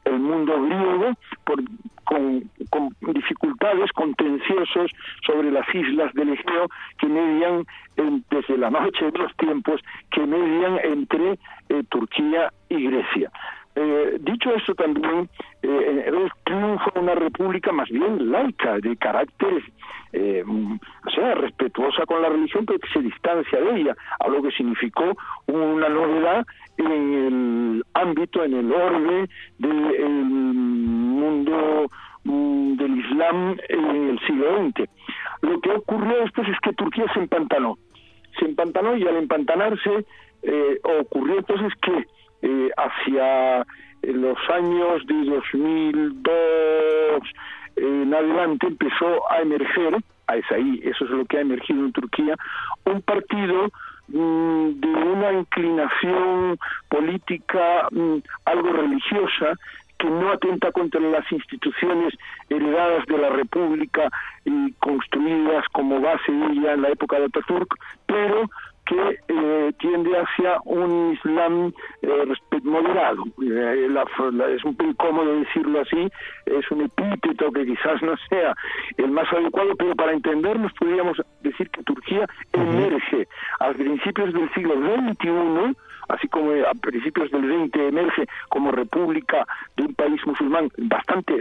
el mundo griego, por, con, dificultades contenciosos sobre las islas del Egeo que median desde la noche de los tiempos, que median entre eh, Turquía y Grecia. Eh, dicho esto también, eh, de una república más bien laica, de carácter, eh, o sea, respetuosa con la religión, pero que se distancia de ella, algo que significó una novedad en el ámbito, en el orden del mundo mm, del Islam en el siglo XX. Lo que ocurrió después es que Turquía se empantanó, se empantanó y al empantanarse eh, ocurrió entonces que eh, hacia eh, los años de 2002 en adelante empezó a emerger, a es ahí, eso es lo que ha emergido en Turquía, un partido mm, de una inclinación política mm, algo religiosa que no atenta contra las instituciones heredadas de la República y construidas como base de ella en la época de Ataturk, pero que eh, tiende hacia un Islam eh, moderado. Eh, es un poco incómodo decirlo así, es un epíteto que quizás no sea el más adecuado, pero para entendernos podríamos decir que Turquía emerge a principios del siglo XXI, así como a principios del XX emerge como república de un país musulmán bastante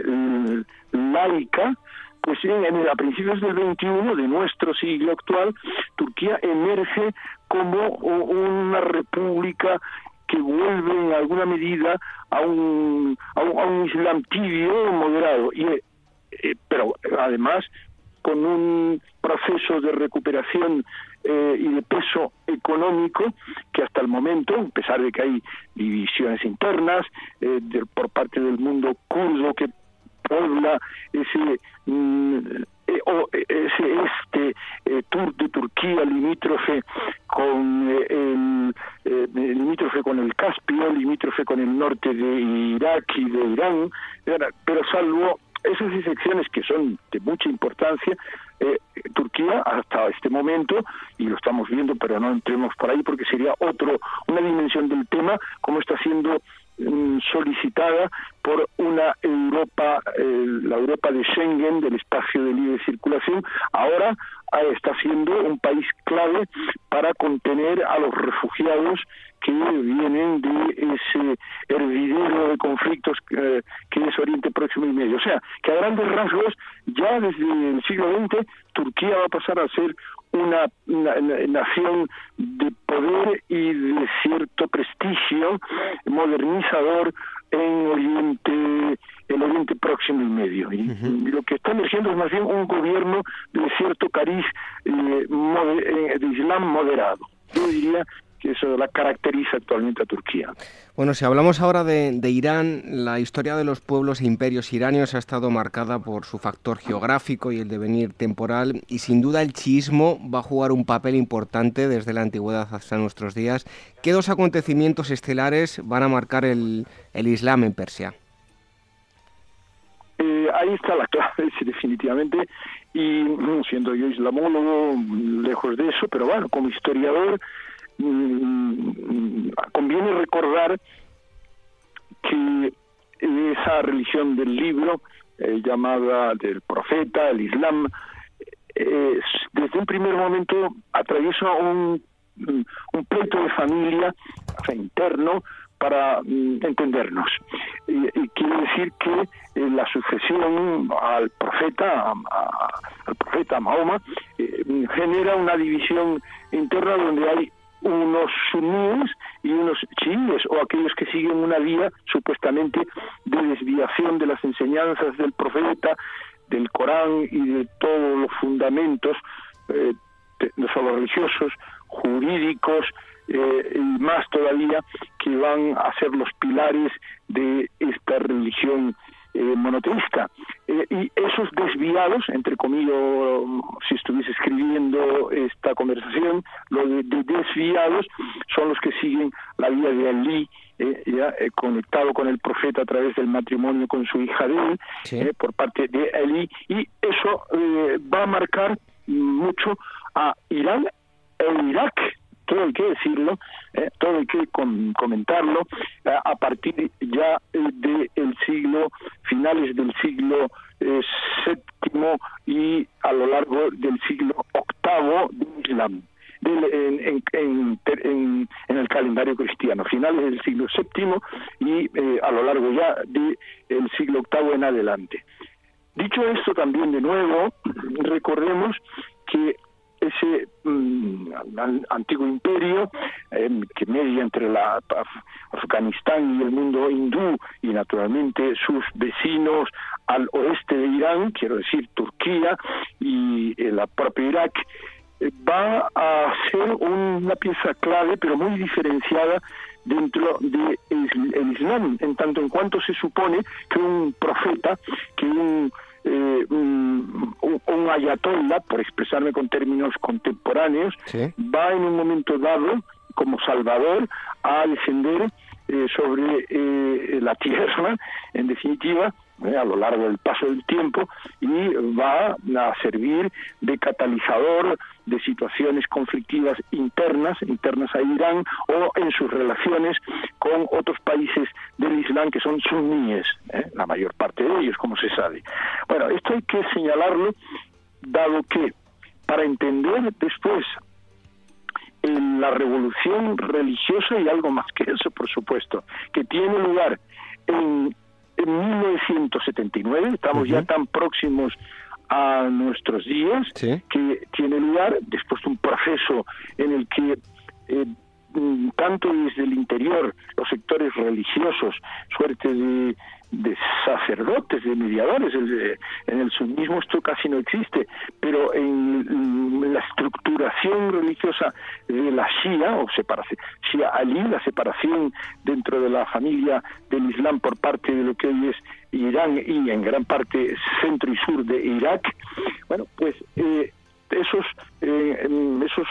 laica, pues en, a principios del 21 de nuestro siglo actual, Turquía emerge como una república que vuelve en alguna medida a un, a un, Islam tibio moderado, y, eh, pero además con un proceso de recuperación eh, y de peso económico que hasta el momento, a pesar de que hay divisiones internas eh, por parte del mundo kurdo que puebla ese mm, eh, o eh, ese este eh, tour de Turquía limítrofe con el limítrofe con el Caspio, limítrofe con el norte de Irak y de Irán, pero salvo esas secciones que son de mucha importancia, Turquía hasta este momento, y lo estamos viendo, pero no entremos por ahí porque sería otro, una dimensión del tema, como está siendo solicitada por una Europa, la Europa de Schengen, del espacio de libre circulación, ahora ah, está siendo un país clave para contener a los refugiados que vienen de ese hervidero de conflictos eh, que es Oriente Próximo y Medio. O sea, que a grandes rasgos, ya desde el siglo XX, Turquía va a pasar a ser una, nación de poder y de cierto prestigio modernizador en Oriente el Oriente Próximo y Medio. Y, lo que está emergiendo es más bien un gobierno de cierto cariz eh, eh, de Islam moderado. Yo diría que eso la caracteriza actualmente a Turquía. Bueno, si hablamos ahora de, Irán, la historia de los pueblos e imperios iranios ha estado marcada por su factor geográfico y el devenir temporal, y sin duda el chiismo va a jugar un papel importante desde la antigüedad hasta nuestros días. ¿Qué dos acontecimientos estelares van a marcar el, Islam en Persia? Eh, ahí está la clave, definitivamente, y mm, siendo yo islamólogo, lejos de eso, pero bueno, como historiador, Mm, conviene recordar que esa religión del libro, eh, llamada del profeta, el Islam, desde un primer momento atraviesa un, un pleito de familia interno para mm, entendernos. Y, quiere decir que eh, la sucesión al profeta, al profeta Mahoma, eh, genera una división interna donde hay unos suníes y unos chiíes, o aquellos que siguen una vía supuestamente de desviación de las enseñanzas del profeta, del Corán y de todos los fundamentos, eh, no solo religiosos, jurídicos, eh, y más todavía, que van a ser los pilares de esta religión eh, monoteísta. Eh, y esos desviados, entre comillas, si estuviese escribiendo esta conversación, los de, desviados son los que siguen la vida de Ali, eh, ya, conectado con el profeta a través del matrimonio con su hija de él, por parte de Ali, y eso va a marcar mucho a Irán e Irak todo hay que decirlo, eh, todo hay que comentarlo, eh, a partir ya eh, del siglo, finales del siglo séptimo y a lo largo del siglo octavo del Islam. en, en, en, el calendario cristiano, finales del siglo séptimo y a lo largo ya del siglo octavo en adelante. Dicho esto también de nuevo, recordemos que ese mm, antiguo imperio eh, que media entre la Afganistán y el mundo hindú y naturalmente sus vecinos al oeste de Irán, quiero decir Turquía y eh, la propia Irak, eh, va a ser una pieza clave pero muy diferenciada dentro del de Islam, en tanto en cuanto se supone que un profeta, que un eh, un, un, ayatollah, por expresarme con términos contemporáneos, va en un momento dado, como salvador, a defender eh, sobre eh, la tierra, en definitiva, eh, a lo largo del paso del tiempo y va a servir de catalizador de situaciones conflictivas internas, internas a Irán o en sus relaciones con otros países del Islam que son suníes, ¿eh? la mayor parte de ellos, como se sabe. Bueno, esto hay que señalarlo dado que para entender después la revolución religiosa y algo más que eso, por supuesto, que tiene lugar en en 1979, estamos ya tan próximos a nuestros días, que tiene lugar después de un proceso en el que eh, mm, tanto desde el interior los sectores religiosos, suerte de de sacerdotes, de mediadores. En el sunismo esto casi no existe, pero en, la estructuración religiosa de la Shia, o separación, Shia Ali, la separación dentro de la familia del Islam por parte de lo que hoy es Irán y en gran parte centro y sur de Irak, bueno, pues eh, esos eh, esos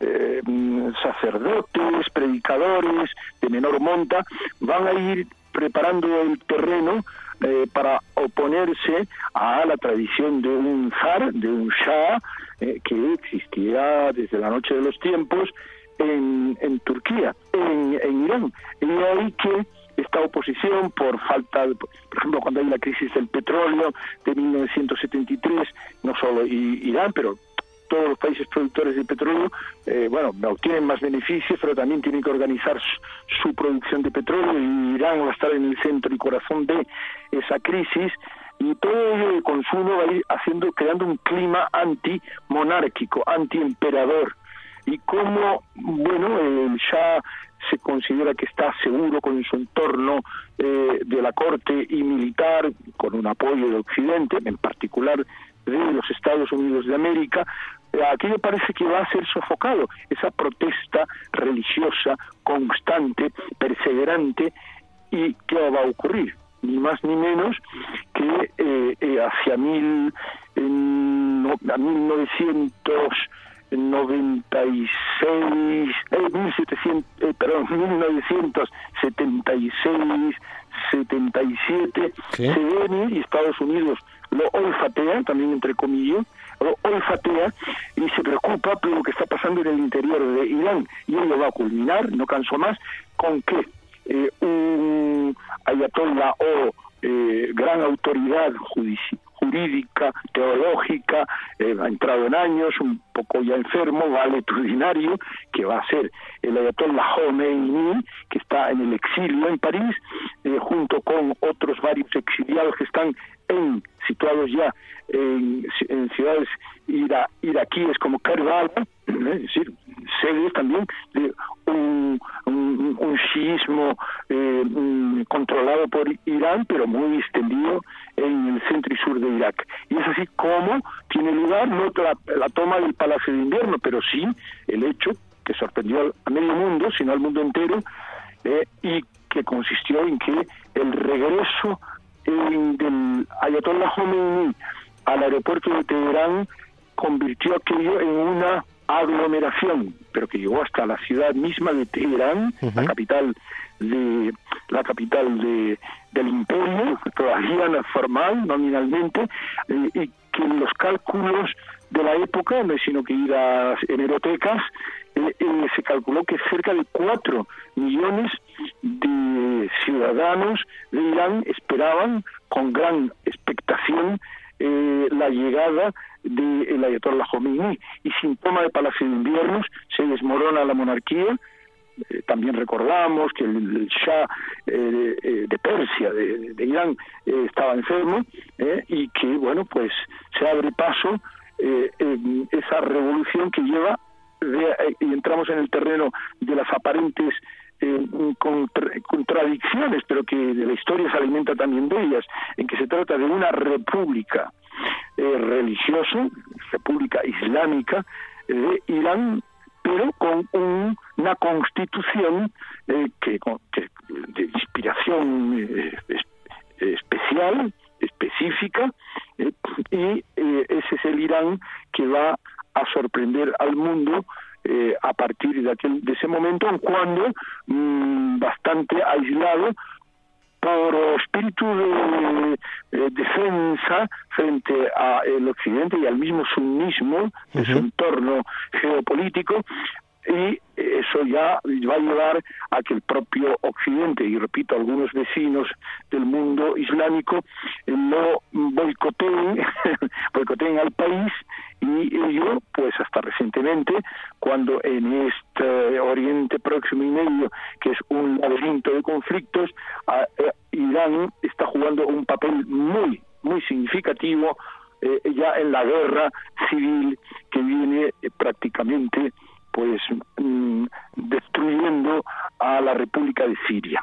eh, sacerdotes, predicadores de menor monta van a ir preparando el terreno eh, para oponerse a la tradición de un zar, de un shah, eh, que existía desde la noche de los tiempos en, en Turquía, en, en Irán. Y ahí que esta oposición por falta, por ejemplo, cuando hay la crisis del petróleo de 1973, no solo Irán, pero todos los países productores de petróleo, eh, bueno, obtienen más beneficios, pero también tienen que organizar su, producción de petróleo y Irán va a estar en el centro y corazón de esa crisis y todo el consumo va a ir haciendo, creando un clima anti-monárquico, anti-emperador. y cómo, bueno, el Shah se considera que está seguro con su entorno eh, de la corte y militar, con un apoyo de Occidente, en particular de los Estados Unidos de América, eh, aquello parece que va a ser sofocado, esa protesta religiosa constante, perseverante, y ¿qué va a ocurrir? Ni más ni menos que eh, hacia mil, no, a 1900 96, eh, 1700, eh, perdón, 1976, 77, ¿Sí? se venir y Estados Unidos lo olfatea, también entre comillas, lo olfatea y se preocupa por lo que está pasando en el interior de Irán. Y ello va a culminar, no canso más, con que eh, un ayatollah o eh, gran autoridad judicial jurídica, teológica, eh, ha entrado en años, un poco ya enfermo, valetudinario, que va a ser el ayatollah Khomeini, que está en el exilio en París, eh, junto con otros varios exiliados que están en, situados ya en, ciudades iraquíes como Karbala, es decir, sedes también de un, un, chiismo eh, mm, controlado por Irán, pero muy extendido en el centro y sur de Irak. Y es así como tiene lugar no la, la toma del Palacio de Invierno, pero sí el hecho que sorprendió a medio mundo, sino al mundo entero, eh, y que consistió en que el regreso en, del Ayatollah Khomeini al aeropuerto de Teherán convirtió aquello en una aglomeración, pero que llegó hasta la ciudad misma de Teherán, la capital de la capital de, del imperio, todavía no formal, nominalmente, eh, y que los cálculos de la época, no sino que ir a hemerotecas, eh, eh, se calculó que cerca de cuatro millones de ciudadanos de Irán esperaban con gran expectación la llegada del Ayatollah Khomeini. Y sin toma de Palacio de Inviernos se desmorona la monarquía. Eh, también recordamos que el, Shah eh, eh, de Persia, de, Irán, estaba enfermo y que, bueno, pues se abre paso en esa revolución que lleva, y entramos en el terreno de las aparentes contradicciones, pero que de la historia se alimenta también de ellas, en que se trata de una república religiosa, república islámica de Irán, pero con una constitución eh, que, de inspiración eh, especial, específica, eh, y ese es el Irán que va a sorprender al mundo a partir de, aquel, de ese momento, cuando mm, bastante aislado por espíritu de, defensa frente al occidente y al mismo sumismo de su entorno geopolítico y eso ya va a llevar a que el propio Occidente, y repito, algunos vecinos del mundo islámico, no boicoteen, boicoteen al país y ello, pues hasta recientemente, cuando en este Oriente Próximo y Medio, que es un laberinto de conflictos, eh, Irán está jugando un papel muy, muy significativo eh, ya en la guerra civil que viene eh, prácticamente pues mm, destruyendo a la República de Siria.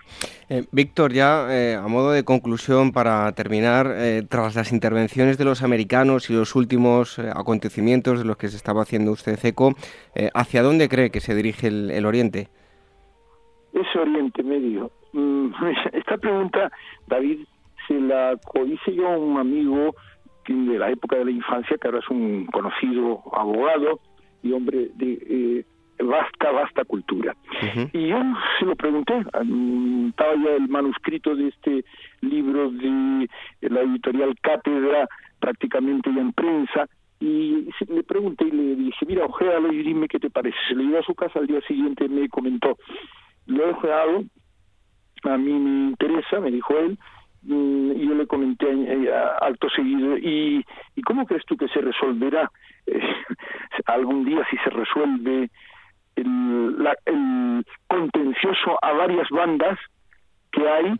Eh, Víctor, ya eh, a modo de conclusión para terminar, eh, tras las intervenciones de los americanos y los últimos acontecimientos de los que se estaba haciendo usted eco, ¿hacia dónde cree que se dirige el, Oriente? Ese Oriente Medio. Mm, esta pregunta, David, se la hice yo a un amigo de la época de la infancia, que ahora es un conocido abogado, y hombre de eh, vasta, vasta cultura. Y yo se lo pregunté, estaba ya el manuscrito de este libro de la editorial Cátedra, prácticamente ya en prensa, y le pregunté y le dije, mira, ojealo y dime qué te parece. Se le dio a su casa al día siguiente, me comentó, lo he ojeado, a mí me interesa, me dijo él, y yo le comenté eh, alto seguido, ¿y, ¿y cómo crees tú que se resolverá algún día si se resuelve el, el contencioso a varias bandas que hay,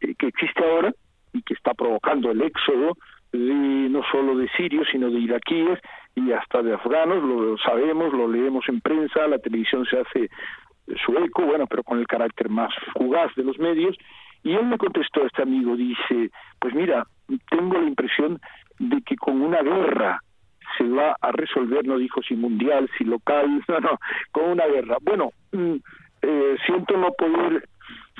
eh, que existe ahora y que está provocando el éxodo de, no solo de sirios, sino de iraquíes y hasta de afganos, lo sabemos, lo leemos en prensa, la televisión se hace su eco, bueno, pero con el carácter más fugaz de los medios, y él me contestó a este amigo, dice, pues mira, tengo la impresión de que con una guerra se va a resolver, no dijo si mundial, si local, no, no, con una guerra. Bueno, mm, eh, siento no poder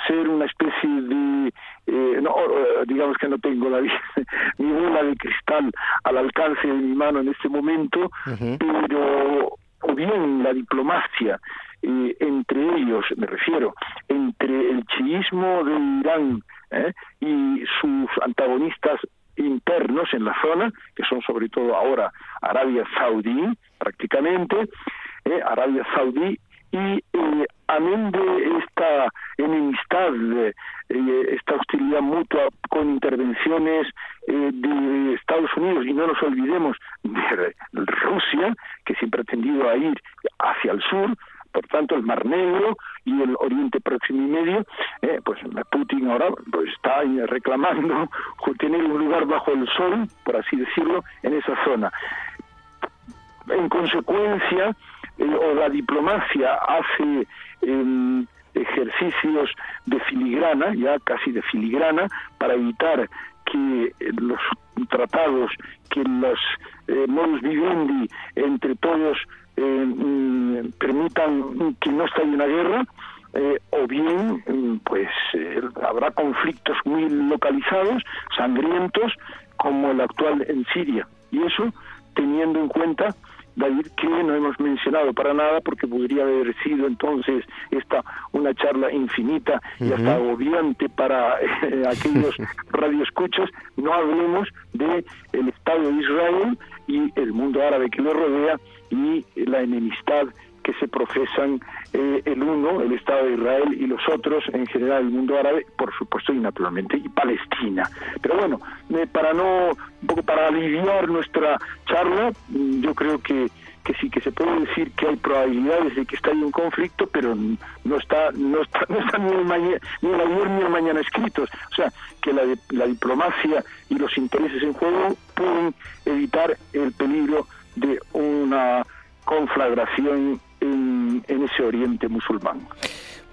ser una especie de, eh, no, eh, digamos que no tengo la mi bola de cristal al alcance de mi mano en este momento, pero o bien la diplomacia eh, entre ellos, me refiero, entre el chiismo de Irán eh, y sus antagonistas internos en la zona, que son sobre todo ahora Arabia Saudí, prácticamente, eh, Arabia Saudí, y eh, amén de esta enemistad, esta hostilidad mutua con intervenciones de Estados Unidos, y no nos olvidemos de Rusia, que siempre ha tendido a ir hacia el sur, por tanto el Mar Negro y el Oriente Próximo y Medio, eh, pues Putin ahora pues, está reclamando tener un lugar bajo el sol, por así decirlo, en esa zona. En consecuencia, o la diplomacia hace em, ejercicios de filigrana, ya casi de filigrana, para evitar que los tratados, que los eh, modus vivendi entre todos eh, mm, permitan que no estalle una guerra, eh, o bien mm, pues eh, habrá conflictos muy localizados, sangrientos, como el actual en Siria. Y eso teniendo en cuenta David, que no hemos mencionado para nada porque podría haber sido entonces esta una charla infinita y hasta agobiante para aquellos radioescuchos, no hablemos de el Estado de Israel y el mundo árabe que lo rodea y la enemistad que se profesan eh, el uno, el Estado de Israel, y los otros, en general el mundo árabe, por supuesto, y naturalmente, y Palestina. Pero bueno, eh, para no, un poco para aliviar nuestra charla, mm, yo creo que que sí que se puede decir que hay probabilidades de que esté un conflicto, pero no está no está, no está ni, el mañana, ni el ayer ni el mañana escritos. O sea, que la, la diplomacia y los intereses en juego pueden evitar el peligro de una conflagración en, ese oriente musulmán.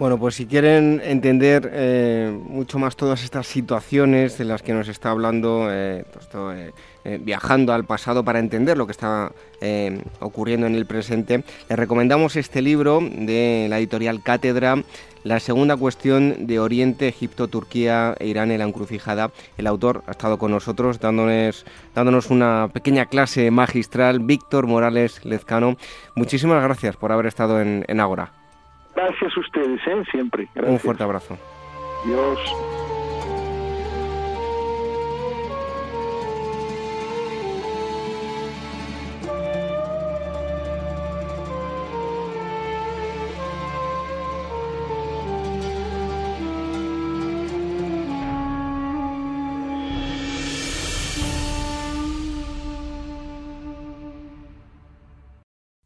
Bueno, pues si quieren entender eh, mucho más todas estas situaciones de las que nos está hablando, eh, pues eh, viajando al pasado para entender lo que está ocurriendo en el presente, les recomendamos este libro de la editorial Cátedra, la segunda cuestión de Oriente, Egipto, Turquía e Irán en la encrucijada. El autor ha estado con nosotros dándonos, dándonos una pequeña clase magistral, Víctor Morales Lezcano. Muchísimas gracias por haber estado en, en. Gracias a ustedes, ¿eh? siempre. Un fuerte abrazo. Dios.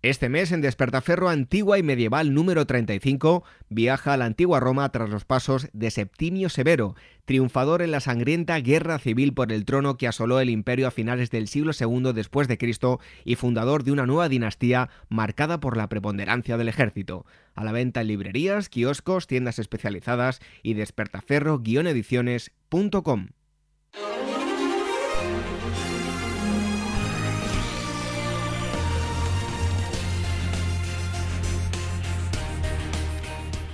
Este mes en Despertaferro Antigua y Medieval número 35 viaja a la antigua Roma tras los pasos de Septimio Severo, triunfador en la sangrienta guerra civil por el trono que asoló el imperio a finales del siglo II después de Cristo y fundador de una nueva dinastía marcada por la preponderancia del ejército. A la venta en librerías, kioscos, tiendas especializadas y despertaferro-ediciones.com.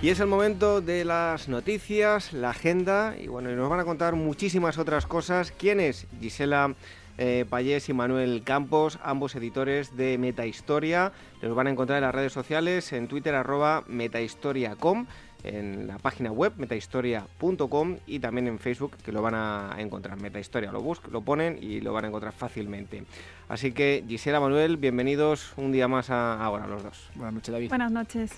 Y es el momento de las noticias, la agenda, y bueno, nos van a contar muchísimas otras cosas. ¿Quién es? Gisela eh, Payés y Manuel Campos, ambos editores de Metahistoria. Los van a encontrar en las redes sociales, en Twitter arroba metahistoria.com en la página web metahistoria.com y también en Facebook que lo van a encontrar. Metahistoria lo buscan, lo ponen y lo van a encontrar fácilmente. Así que Gisela, Manuel, bienvenidos un día más a ahora los dos. Buenas noches, David. Buenas noches.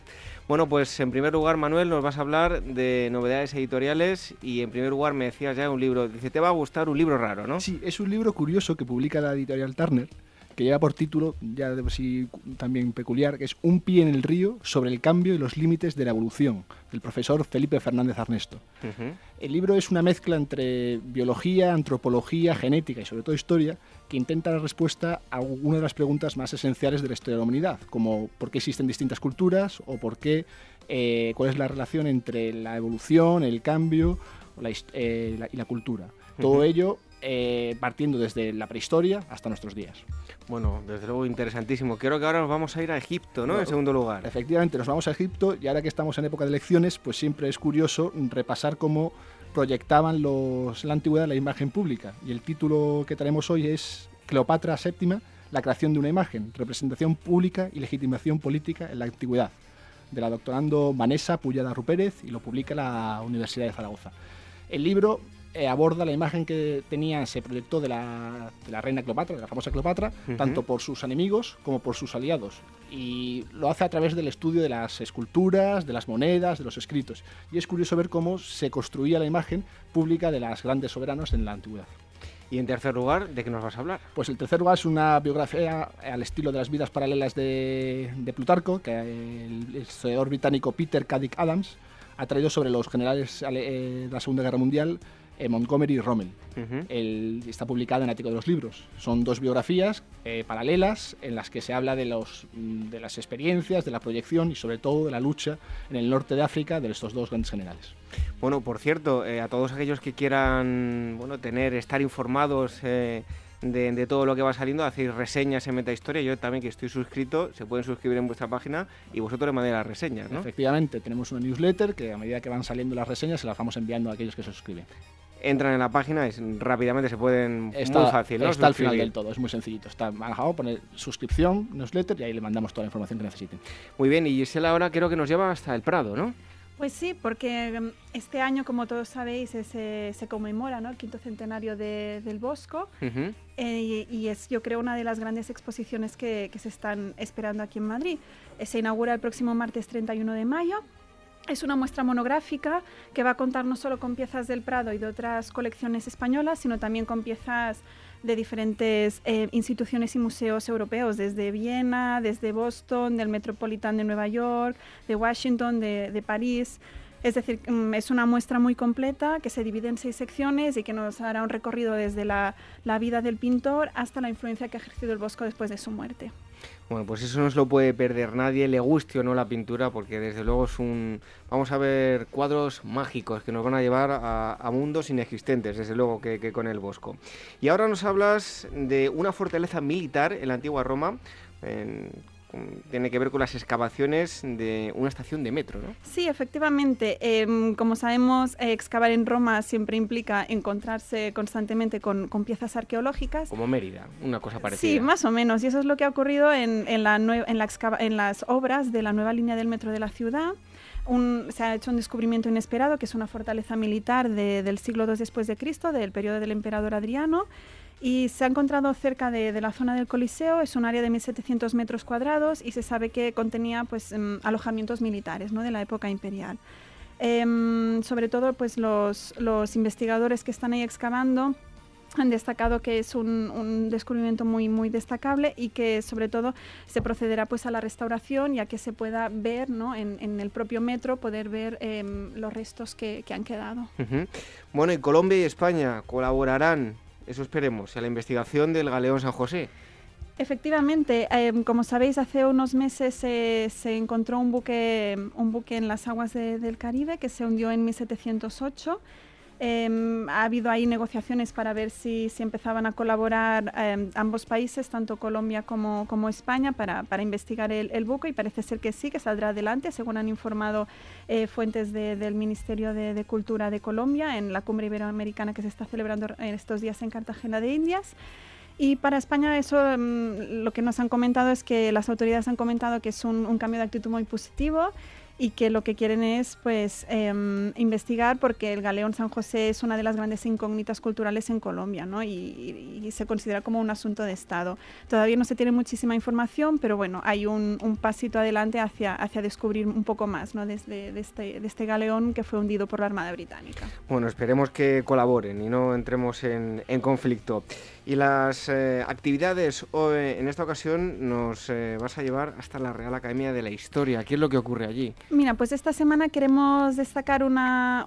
Bueno, pues en primer lugar, Manuel, nos vas a hablar de novedades editoriales y en primer lugar me decías ya un libro, dice, te va a gustar un libro raro, ¿no? Sí, es un libro curioso que publica la editorial Turner que lleva por título, ya de sí también peculiar, que es Un pie en el río sobre el cambio y los límites de la evolución, del profesor Felipe Fernández Arnesto. El libro es una mezcla entre biología, antropología, genética y sobre todo historia, que intenta dar respuesta a una de las preguntas más esenciales de la historia de la humanidad, como por qué existen distintas culturas o por qué, eh, cuál es la relación entre la evolución, el cambio eh, y la cultura. Todo ello eh, partiendo desde la prehistoria hasta nuestros días. Bueno, desde luego interesantísimo. Creo que ahora nos vamos a ir a Egipto, ¿no? en segundo lugar. Efectivamente, nos vamos a Egipto y ahora que estamos en época de elecciones, pues siempre es curioso repasar cómo proyectaban los, la antigüedad la imagen pública. Y el título que traemos hoy es Cleopatra VII, la creación de una imagen, representación pública y legitimación política en la antigüedad, de la doctorando Vanessa Puyada Rupérez y lo publica la Universidad de Zaragoza. El libro eh, aborda la imagen que tenía, se proyectó de la, de la reina Cleopatra, de la famosa Cleopatra, tanto por sus enemigos como por sus aliados. Y lo hace a través del estudio de las esculturas, de las monedas, de los escritos. Y es curioso ver cómo se construía la imagen pública de las grandes soberanos en la antigüedad. Y en tercer lugar, ¿de qué nos vas a hablar? Pues el tercer lugar es una biografía al estilo de las vidas paralelas de, de Plutarco, que el historiador británico Peter Caddick Adams ha traído sobre los generales eh, de la Segunda Guerra Mundial eh, Montgomery y Rommel. está publicada en Ático de los Libros. Son dos biografías eh, paralelas en las que se habla de, los, mm, de las experiencias, de la proyección y sobre todo de la lucha en el norte de África de estos dos grandes generales. Bueno, por cierto, eh, a todos aquellos que quieran bueno, tener, estar informados de, todo lo que va saliendo, hacéis reseñas en Metahistoria. Yo también que estoy suscrito, se pueden suscribir en vuestra página y vosotros le mandéis las reseñas, ¿no? Efectivamente, tenemos una newsletter que a medida que van saliendo las reseñas se las vamos enviando a aquellos que se suscriben entran en la página y rápidamente se pueden está, muy fácil está al final del todo es muy sencillito está manejado poner suscripción newsletter y ahí le mandamos toda la información que necesiten muy bien y Gisela ahora creo que nos lleva hasta el Prado ¿no? Pues sí, porque mm, este año, como todos sabéis, se, se conmemora ¿no? el quinto centenario del Bosco eh, y, es, yo creo, una de las grandes exposiciones que, que se están esperando aquí en Madrid. Eh, se inaugura el próximo martes 31 de mayo es una muestra monográfica que va a contar no solo con piezas del Prado y de otras colecciones españolas, sino también con piezas de diferentes eh, instituciones y museos europeos, desde Viena, desde Boston, del Metropolitan de Nueva York, de Washington, de, París. Es decir, mm, es una muestra muy completa que se divide en seis secciones y que nos hará un recorrido desde la, la vida del pintor hasta la influencia que ha ejercido el Bosco después de su muerte. Bueno, pues eso no se lo puede perder nadie, le guste o no la pintura, porque desde luego es un... Vamos a ver cuadros mágicos que nos van a llevar a, mundos inexistentes, desde luego, que, con el Bosco. Y ahora nos hablas de una fortaleza militar en la antigua Roma, tiene que ver con las excavaciones de una estación de metro, ¿no? Sí, efectivamente. Em, como sabemos, excavar en Roma siempre implica encontrarse constantemente con, piezas arqueológicas. Como Mérida, una cosa parecida. Sí, más o menos. Y eso es lo que ha ocurrido en, la en, en las obras de la nueva línea del metro de la ciudad. se ha hecho un descubrimiento inesperado, que es una fortaleza militar del siglo II después de Cristo, del periodo del emperador Adriano, y se ha encontrado cerca de, la zona del Coliseo, es un área de 1.700 metros cuadrados y se sabe que contenía pues, em, alojamientos militares ¿no? de la época imperial. Em, sobre todo pues, los, los, investigadores que están ahí excavando han destacado que es un, descubrimiento muy muy destacable y que sobre todo se procederá pues a la restauración ya que se pueda ver ¿no? en, el propio metro poder ver em, los restos que, que han quedado. Bueno, y Colombia y España colaborarán eso esperemos, a la investigación del Galeón San José. Efectivamente, em, como sabéis, hace unos meses se encontró un buque, un buque en las aguas del Caribe que se hundió en 1708 Em, ha habido ahí negociaciones para ver si, si empezaban a colaborar em, ambos países, tanto Colombia como, España, para, para investigar el, el, buque y parece ser que sí, que saldrá adelante, según han informado eh, fuentes del Ministerio de, Cultura de Colombia en la cumbre iberoamericana que se está celebrando en estos días en Cartagena de Indias. Y para España eso em, lo que nos han comentado es que las autoridades han comentado que es un cambio de actitud muy positivo y que lo que quieren es pues em, investigar porque el galeón San José es una de las grandes incógnitas culturales en Colombia ¿no? y, se considera como un asunto de Estado. Todavía no se tiene muchísima información, pero bueno, hay un, pasito adelante hacia, hacia descubrir un poco más ¿no? Desde, de, este, de este galeón que fue hundido por la Armada Británica. Bueno, esperemos que colaboren y no entremos en, en conflicto. Y las eh, actividades hoy, en esta ocasión nos eh, vas a llevar hasta la Real Academia de la Historia. ¿Qué es lo que ocurre allí? Mira, pues esta semana queremos destacar una,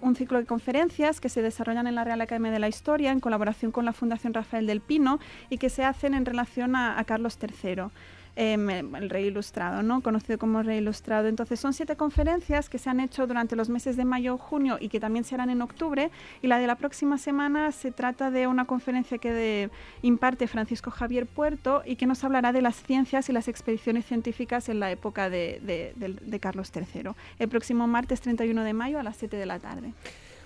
un ciclo de conferencias que se desarrollan en la Real Academia de la Historia en colaboración con la Fundación Rafael del Pino y que se hacen en relación a Carlos III. Em, el Rey Ilustrado, ¿no? conocido como Rey Ilustrado. Entonces son siete conferencias que se han hecho durante los meses de mayo, junio y que también se harán en octubre. Y la de la próxima semana se trata de una conferencia que imparte Francisco Javier Puerto y que nos hablará de las ciencias y las expediciones científicas en la época de, de Carlos III. El próximo martes 31 de mayo a las 7 de la tarde.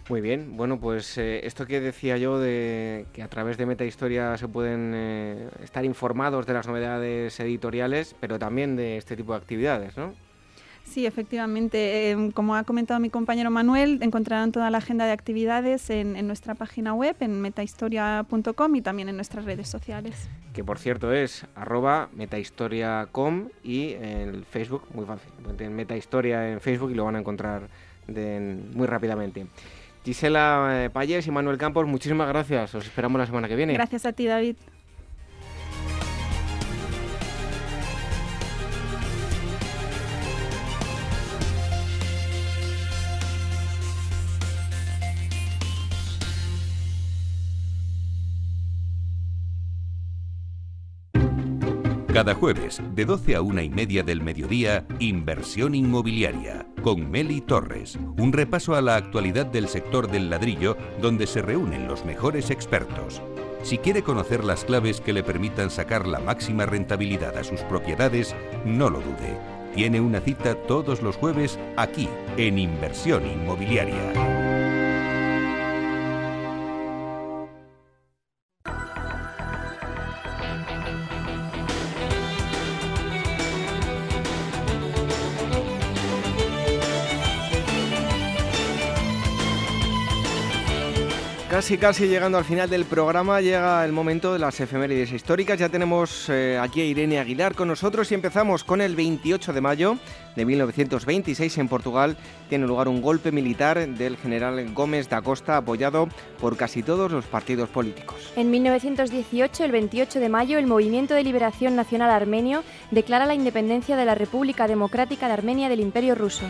Muy bien, bueno, pues eh, esto que decía yo de que a través de Metahistoria se pueden eh, estar informados de las novedades editoriales, pero también de este tipo de actividades, ¿no? Sí, efectivamente. Em, como ha comentado mi compañero Manuel, encontrarán toda la agenda de actividades en, nuestra página web, en metahistoria.com y también en nuestras redes sociales. Que por cierto es arroba metahistoria.com y en Facebook, muy fácil. En Metahistoria en Facebook y lo van a encontrar muy rápidamente. Gisela eh, Payes y Manuel Campos, muchísimas gracias. Os esperamos la semana que viene. Gracias a ti, David. Cada jueves, de 12 a una y media del mediodía, Inversión Inmobiliaria, con Meli Torres. Un repaso a la actualidad del sector del ladrillo, donde se reúnen los mejores expertos. Si quiere conocer las claves que le permitan sacar la máxima rentabilidad a sus propiedades, no lo dude. Tiene una cita todos los jueves aquí, en Inversión Inmobiliaria. Casi, casi llegando al final del programa, llega el momento de las efemérides históricas. Ya tenemos eh, aquí a Irene Aguilar con nosotros y empezamos con el 28 de mayo de 1926 en Portugal. Tiene lugar un golpe militar del general Gómez da Costa apoyado por casi todos los partidos políticos. En 1918, el 28 de mayo, el Movimiento de Liberación Nacional Armenio declara la independencia de la República Democrática de Armenia del Imperio Ruso.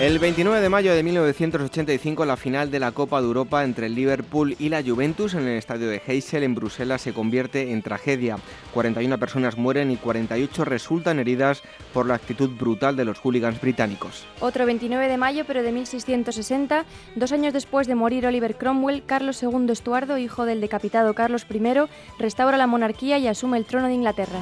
El 29 de mayo de 1985, la final de la Copa de Europa entre el Liverpool y la Juventus en el estadio de Heysel en Bruselas se convierte en tragedia. 41 personas mueren y 48 resultan heridas por la actitud brutal de los hooligans británicos. Otro 29 de mayo, pero de 1660, dos años después de morir Oliver Cromwell, Carlos II Estuardo, hijo del decapitado Carlos I, restaura la monarquía y asume el trono de Inglaterra.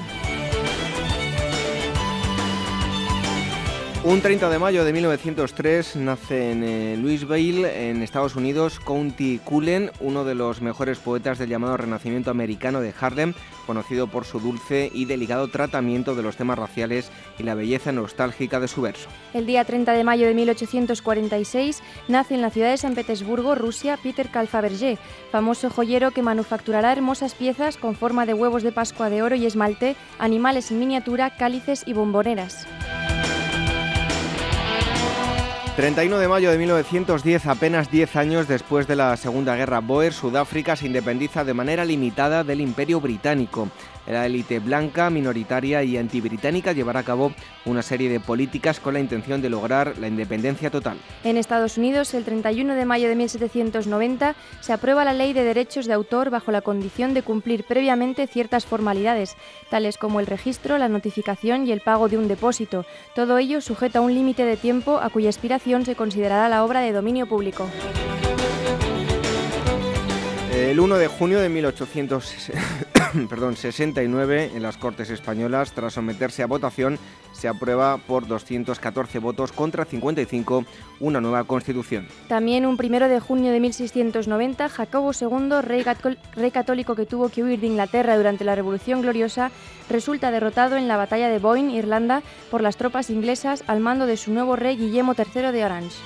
Un 30 de mayo de 1903 nace en eh, Louisville, en Estados Unidos, County Cullen, uno de los mejores poetas del llamado Renacimiento americano de Harlem, conocido por su dulce y delicado tratamiento de los temas raciales y la belleza nostálgica de su verso. El día 30 de mayo de 1846 nace en la ciudad de San Petersburgo, Rusia, Peter Calfabergé, famoso joyero que manufacturará hermosas piezas con forma de huevos de Pascua de oro y esmalte, animales en miniatura, cálices y bomboneras. 31 de mayo de 1910, apenas 10 años después de la Segunda Guerra Boer, Sudáfrica se independiza de manera limitada del Imperio Británico. La élite blanca, minoritaria y antibritánica llevará a cabo una serie de políticas con la intención de lograr la independencia total. En Estados Unidos, el 31 de mayo de 1790, se aprueba la Ley de Derechos de Autor bajo la condición de cumplir previamente ciertas formalidades, tales como el registro, la notificación y el pago de un depósito. Todo ello sujeto a un límite de tiempo a cuya expiración se considerará la obra de dominio público. El 1 de junio de 1860 perdón, 69 en las Cortes Españolas. Tras someterse a votación, se aprueba por 214 votos contra 55 una nueva constitución. También un primero de junio de 1690, Jacobo II, rey, rey católico que tuvo que huir de Inglaterra durante la Revolución Gloriosa, resulta derrotado en la batalla de Boyne, Irlanda, por las tropas inglesas al mando de su nuevo rey Guillermo III de Orange.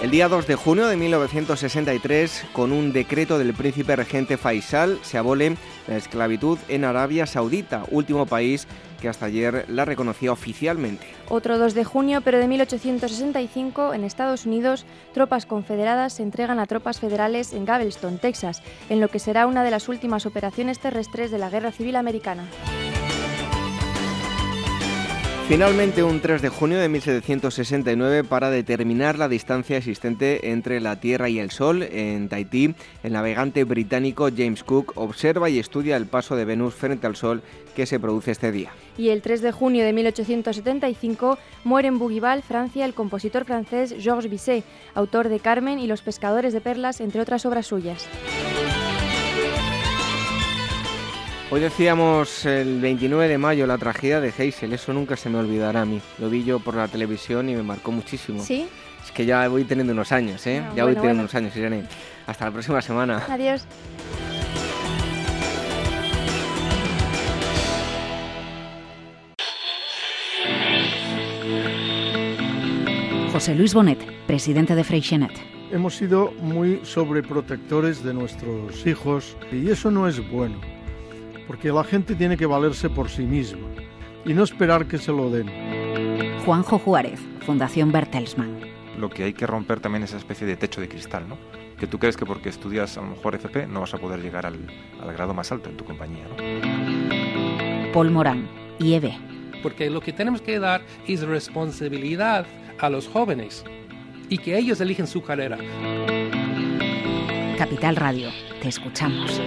El día 2 de junio de 1963, con un decreto del príncipe regente Faisal, se abole la esclavitud en Arabia Saudita, último país que hasta ayer la reconocía oficialmente. Otro 2 de junio, pero de 1865, en Estados Unidos, tropas confederadas se entregan a tropas federales en Galveston, Texas, en lo que será una de las últimas operaciones terrestres de la Guerra Civil Americana. Finalmente, un 3 de junio de 1769, para determinar la distancia existente entre la Tierra y el Sol en Tahití, el navegante británico James Cook observa y estudia el paso de Venus frente al Sol que se produce este día. Y el 3 de junio de 1875 muere en Bougival, Francia, el compositor francés Georges Bizet, autor de Carmen y Los pescadores de perlas, entre otras obras suyas. Hoy decíamos el 29 de mayo la tragedia de Heysel, eso nunca se me olvidará a mí. Lo vi yo por la televisión y me marcó muchísimo. ¿Sí? Es que ya voy teniendo unos años, ¿eh? ya voy teniendo unos años, Irene. Hasta la próxima semana. Adiós. José Luis Bonet, presidente de Freixenet. Hemos sido muy sobreprotectores de nuestros hijos y eso no es bueno porque la gente tiene que valerse por sí misma y no esperar que se lo den. Juanjo Juárez, Fundación Bertelsmann. Lo que hay que romper también es esa especie de techo de cristal, ¿no? Que tú crees que porque estudias a lo mejor FP no vas a poder llegar al, grado más alto en tu compañía, ¿no? Paul Morán, IEB. Porque lo que tenemos que dar es responsabilidad a los jóvenes y que ellos eligen su carrera. Capital Radio, te escuchamos.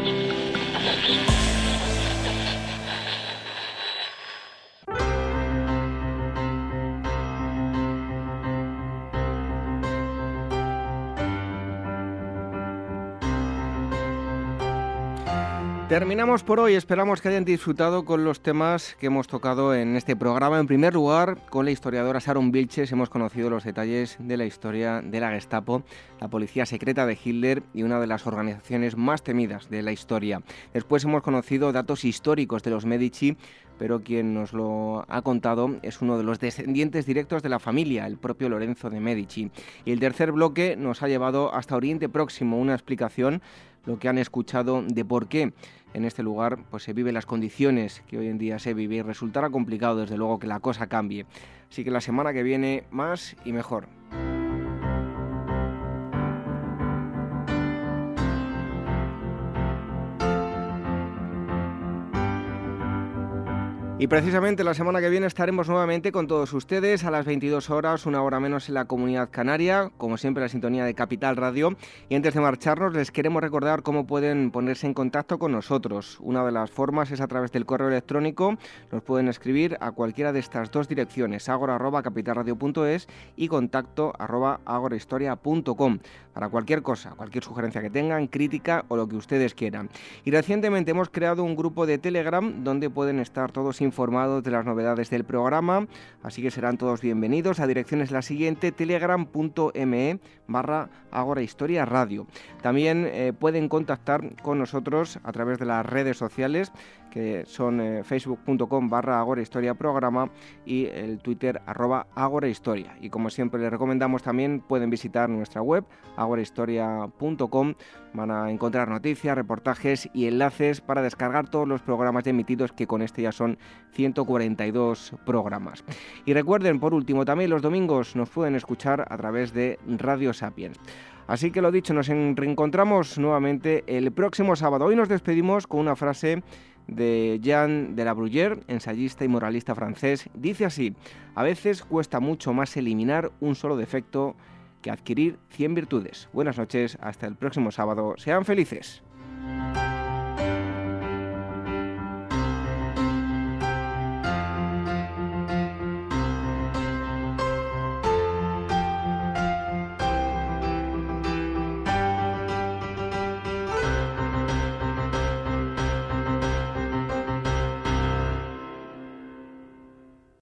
Terminamos por hoy, esperamos que hayan disfrutado con los temas que hemos tocado en este programa. En primer lugar, con la historiadora Sharon Vilches hemos conocido los detalles de la historia de la Gestapo, la policía secreta de Hitler y una de las organizaciones más temidas de la historia. Después hemos conocido datos históricos de los Medici, pero quien nos lo ha contado es uno de los descendientes directos de la familia, el propio Lorenzo de Medici. Y el tercer bloque nos ha llevado hasta Oriente Próximo, una explicación lo que han escuchado de por qué en este lugar pues se viven las condiciones que hoy en día se vive y resultará complicado desde luego que la cosa cambie. Así que la semana que viene más y mejor. Y precisamente la semana que viene estaremos nuevamente con todos ustedes a las 22 horas, una hora menos en la comunidad canaria, como siempre la sintonía de Capital Radio. Y antes de marcharnos les queremos recordar cómo pueden ponerse en contacto con nosotros. Una de las formas es a través del correo electrónico. Nos pueden escribir a cualquiera de estas dos direcciones, agora.capitalradio.es y contacto agorahistoria.com para cualquier cosa, cualquier sugerencia que tengan, crítica o lo que ustedes quieran. Y recientemente hemos creado un grupo de Telegram donde pueden estar todos informados de las novedades del programa, así que serán todos bienvenidos. La dirección es la siguiente, telegram.me barra Agora Historia Radio. También eh, pueden contactar con nosotros a través de las redes sociales que son eh, facebook.com barra Agora Historia Programa y el Twitter arroba Agora Historia. Y como siempre les recomendamos también pueden visitar nuestra web agorahistoria.com. Van a encontrar noticias, reportajes y enlaces para descargar todos los programas emitidos que con este ya son 142 programas. Y recuerden por último también los domingos nos pueden escuchar a través de Radio Sapiens. Así que lo dicho, nos reencontramos nuevamente el próximo sábado. Hoy nos despedimos con una frase de Jean de la Bruyère, ensayista y moralista francés, dice así, a veces cuesta mucho más eliminar un solo defecto que adquirir 100 virtudes. Buenas noches, hasta el próximo sábado, sean felices.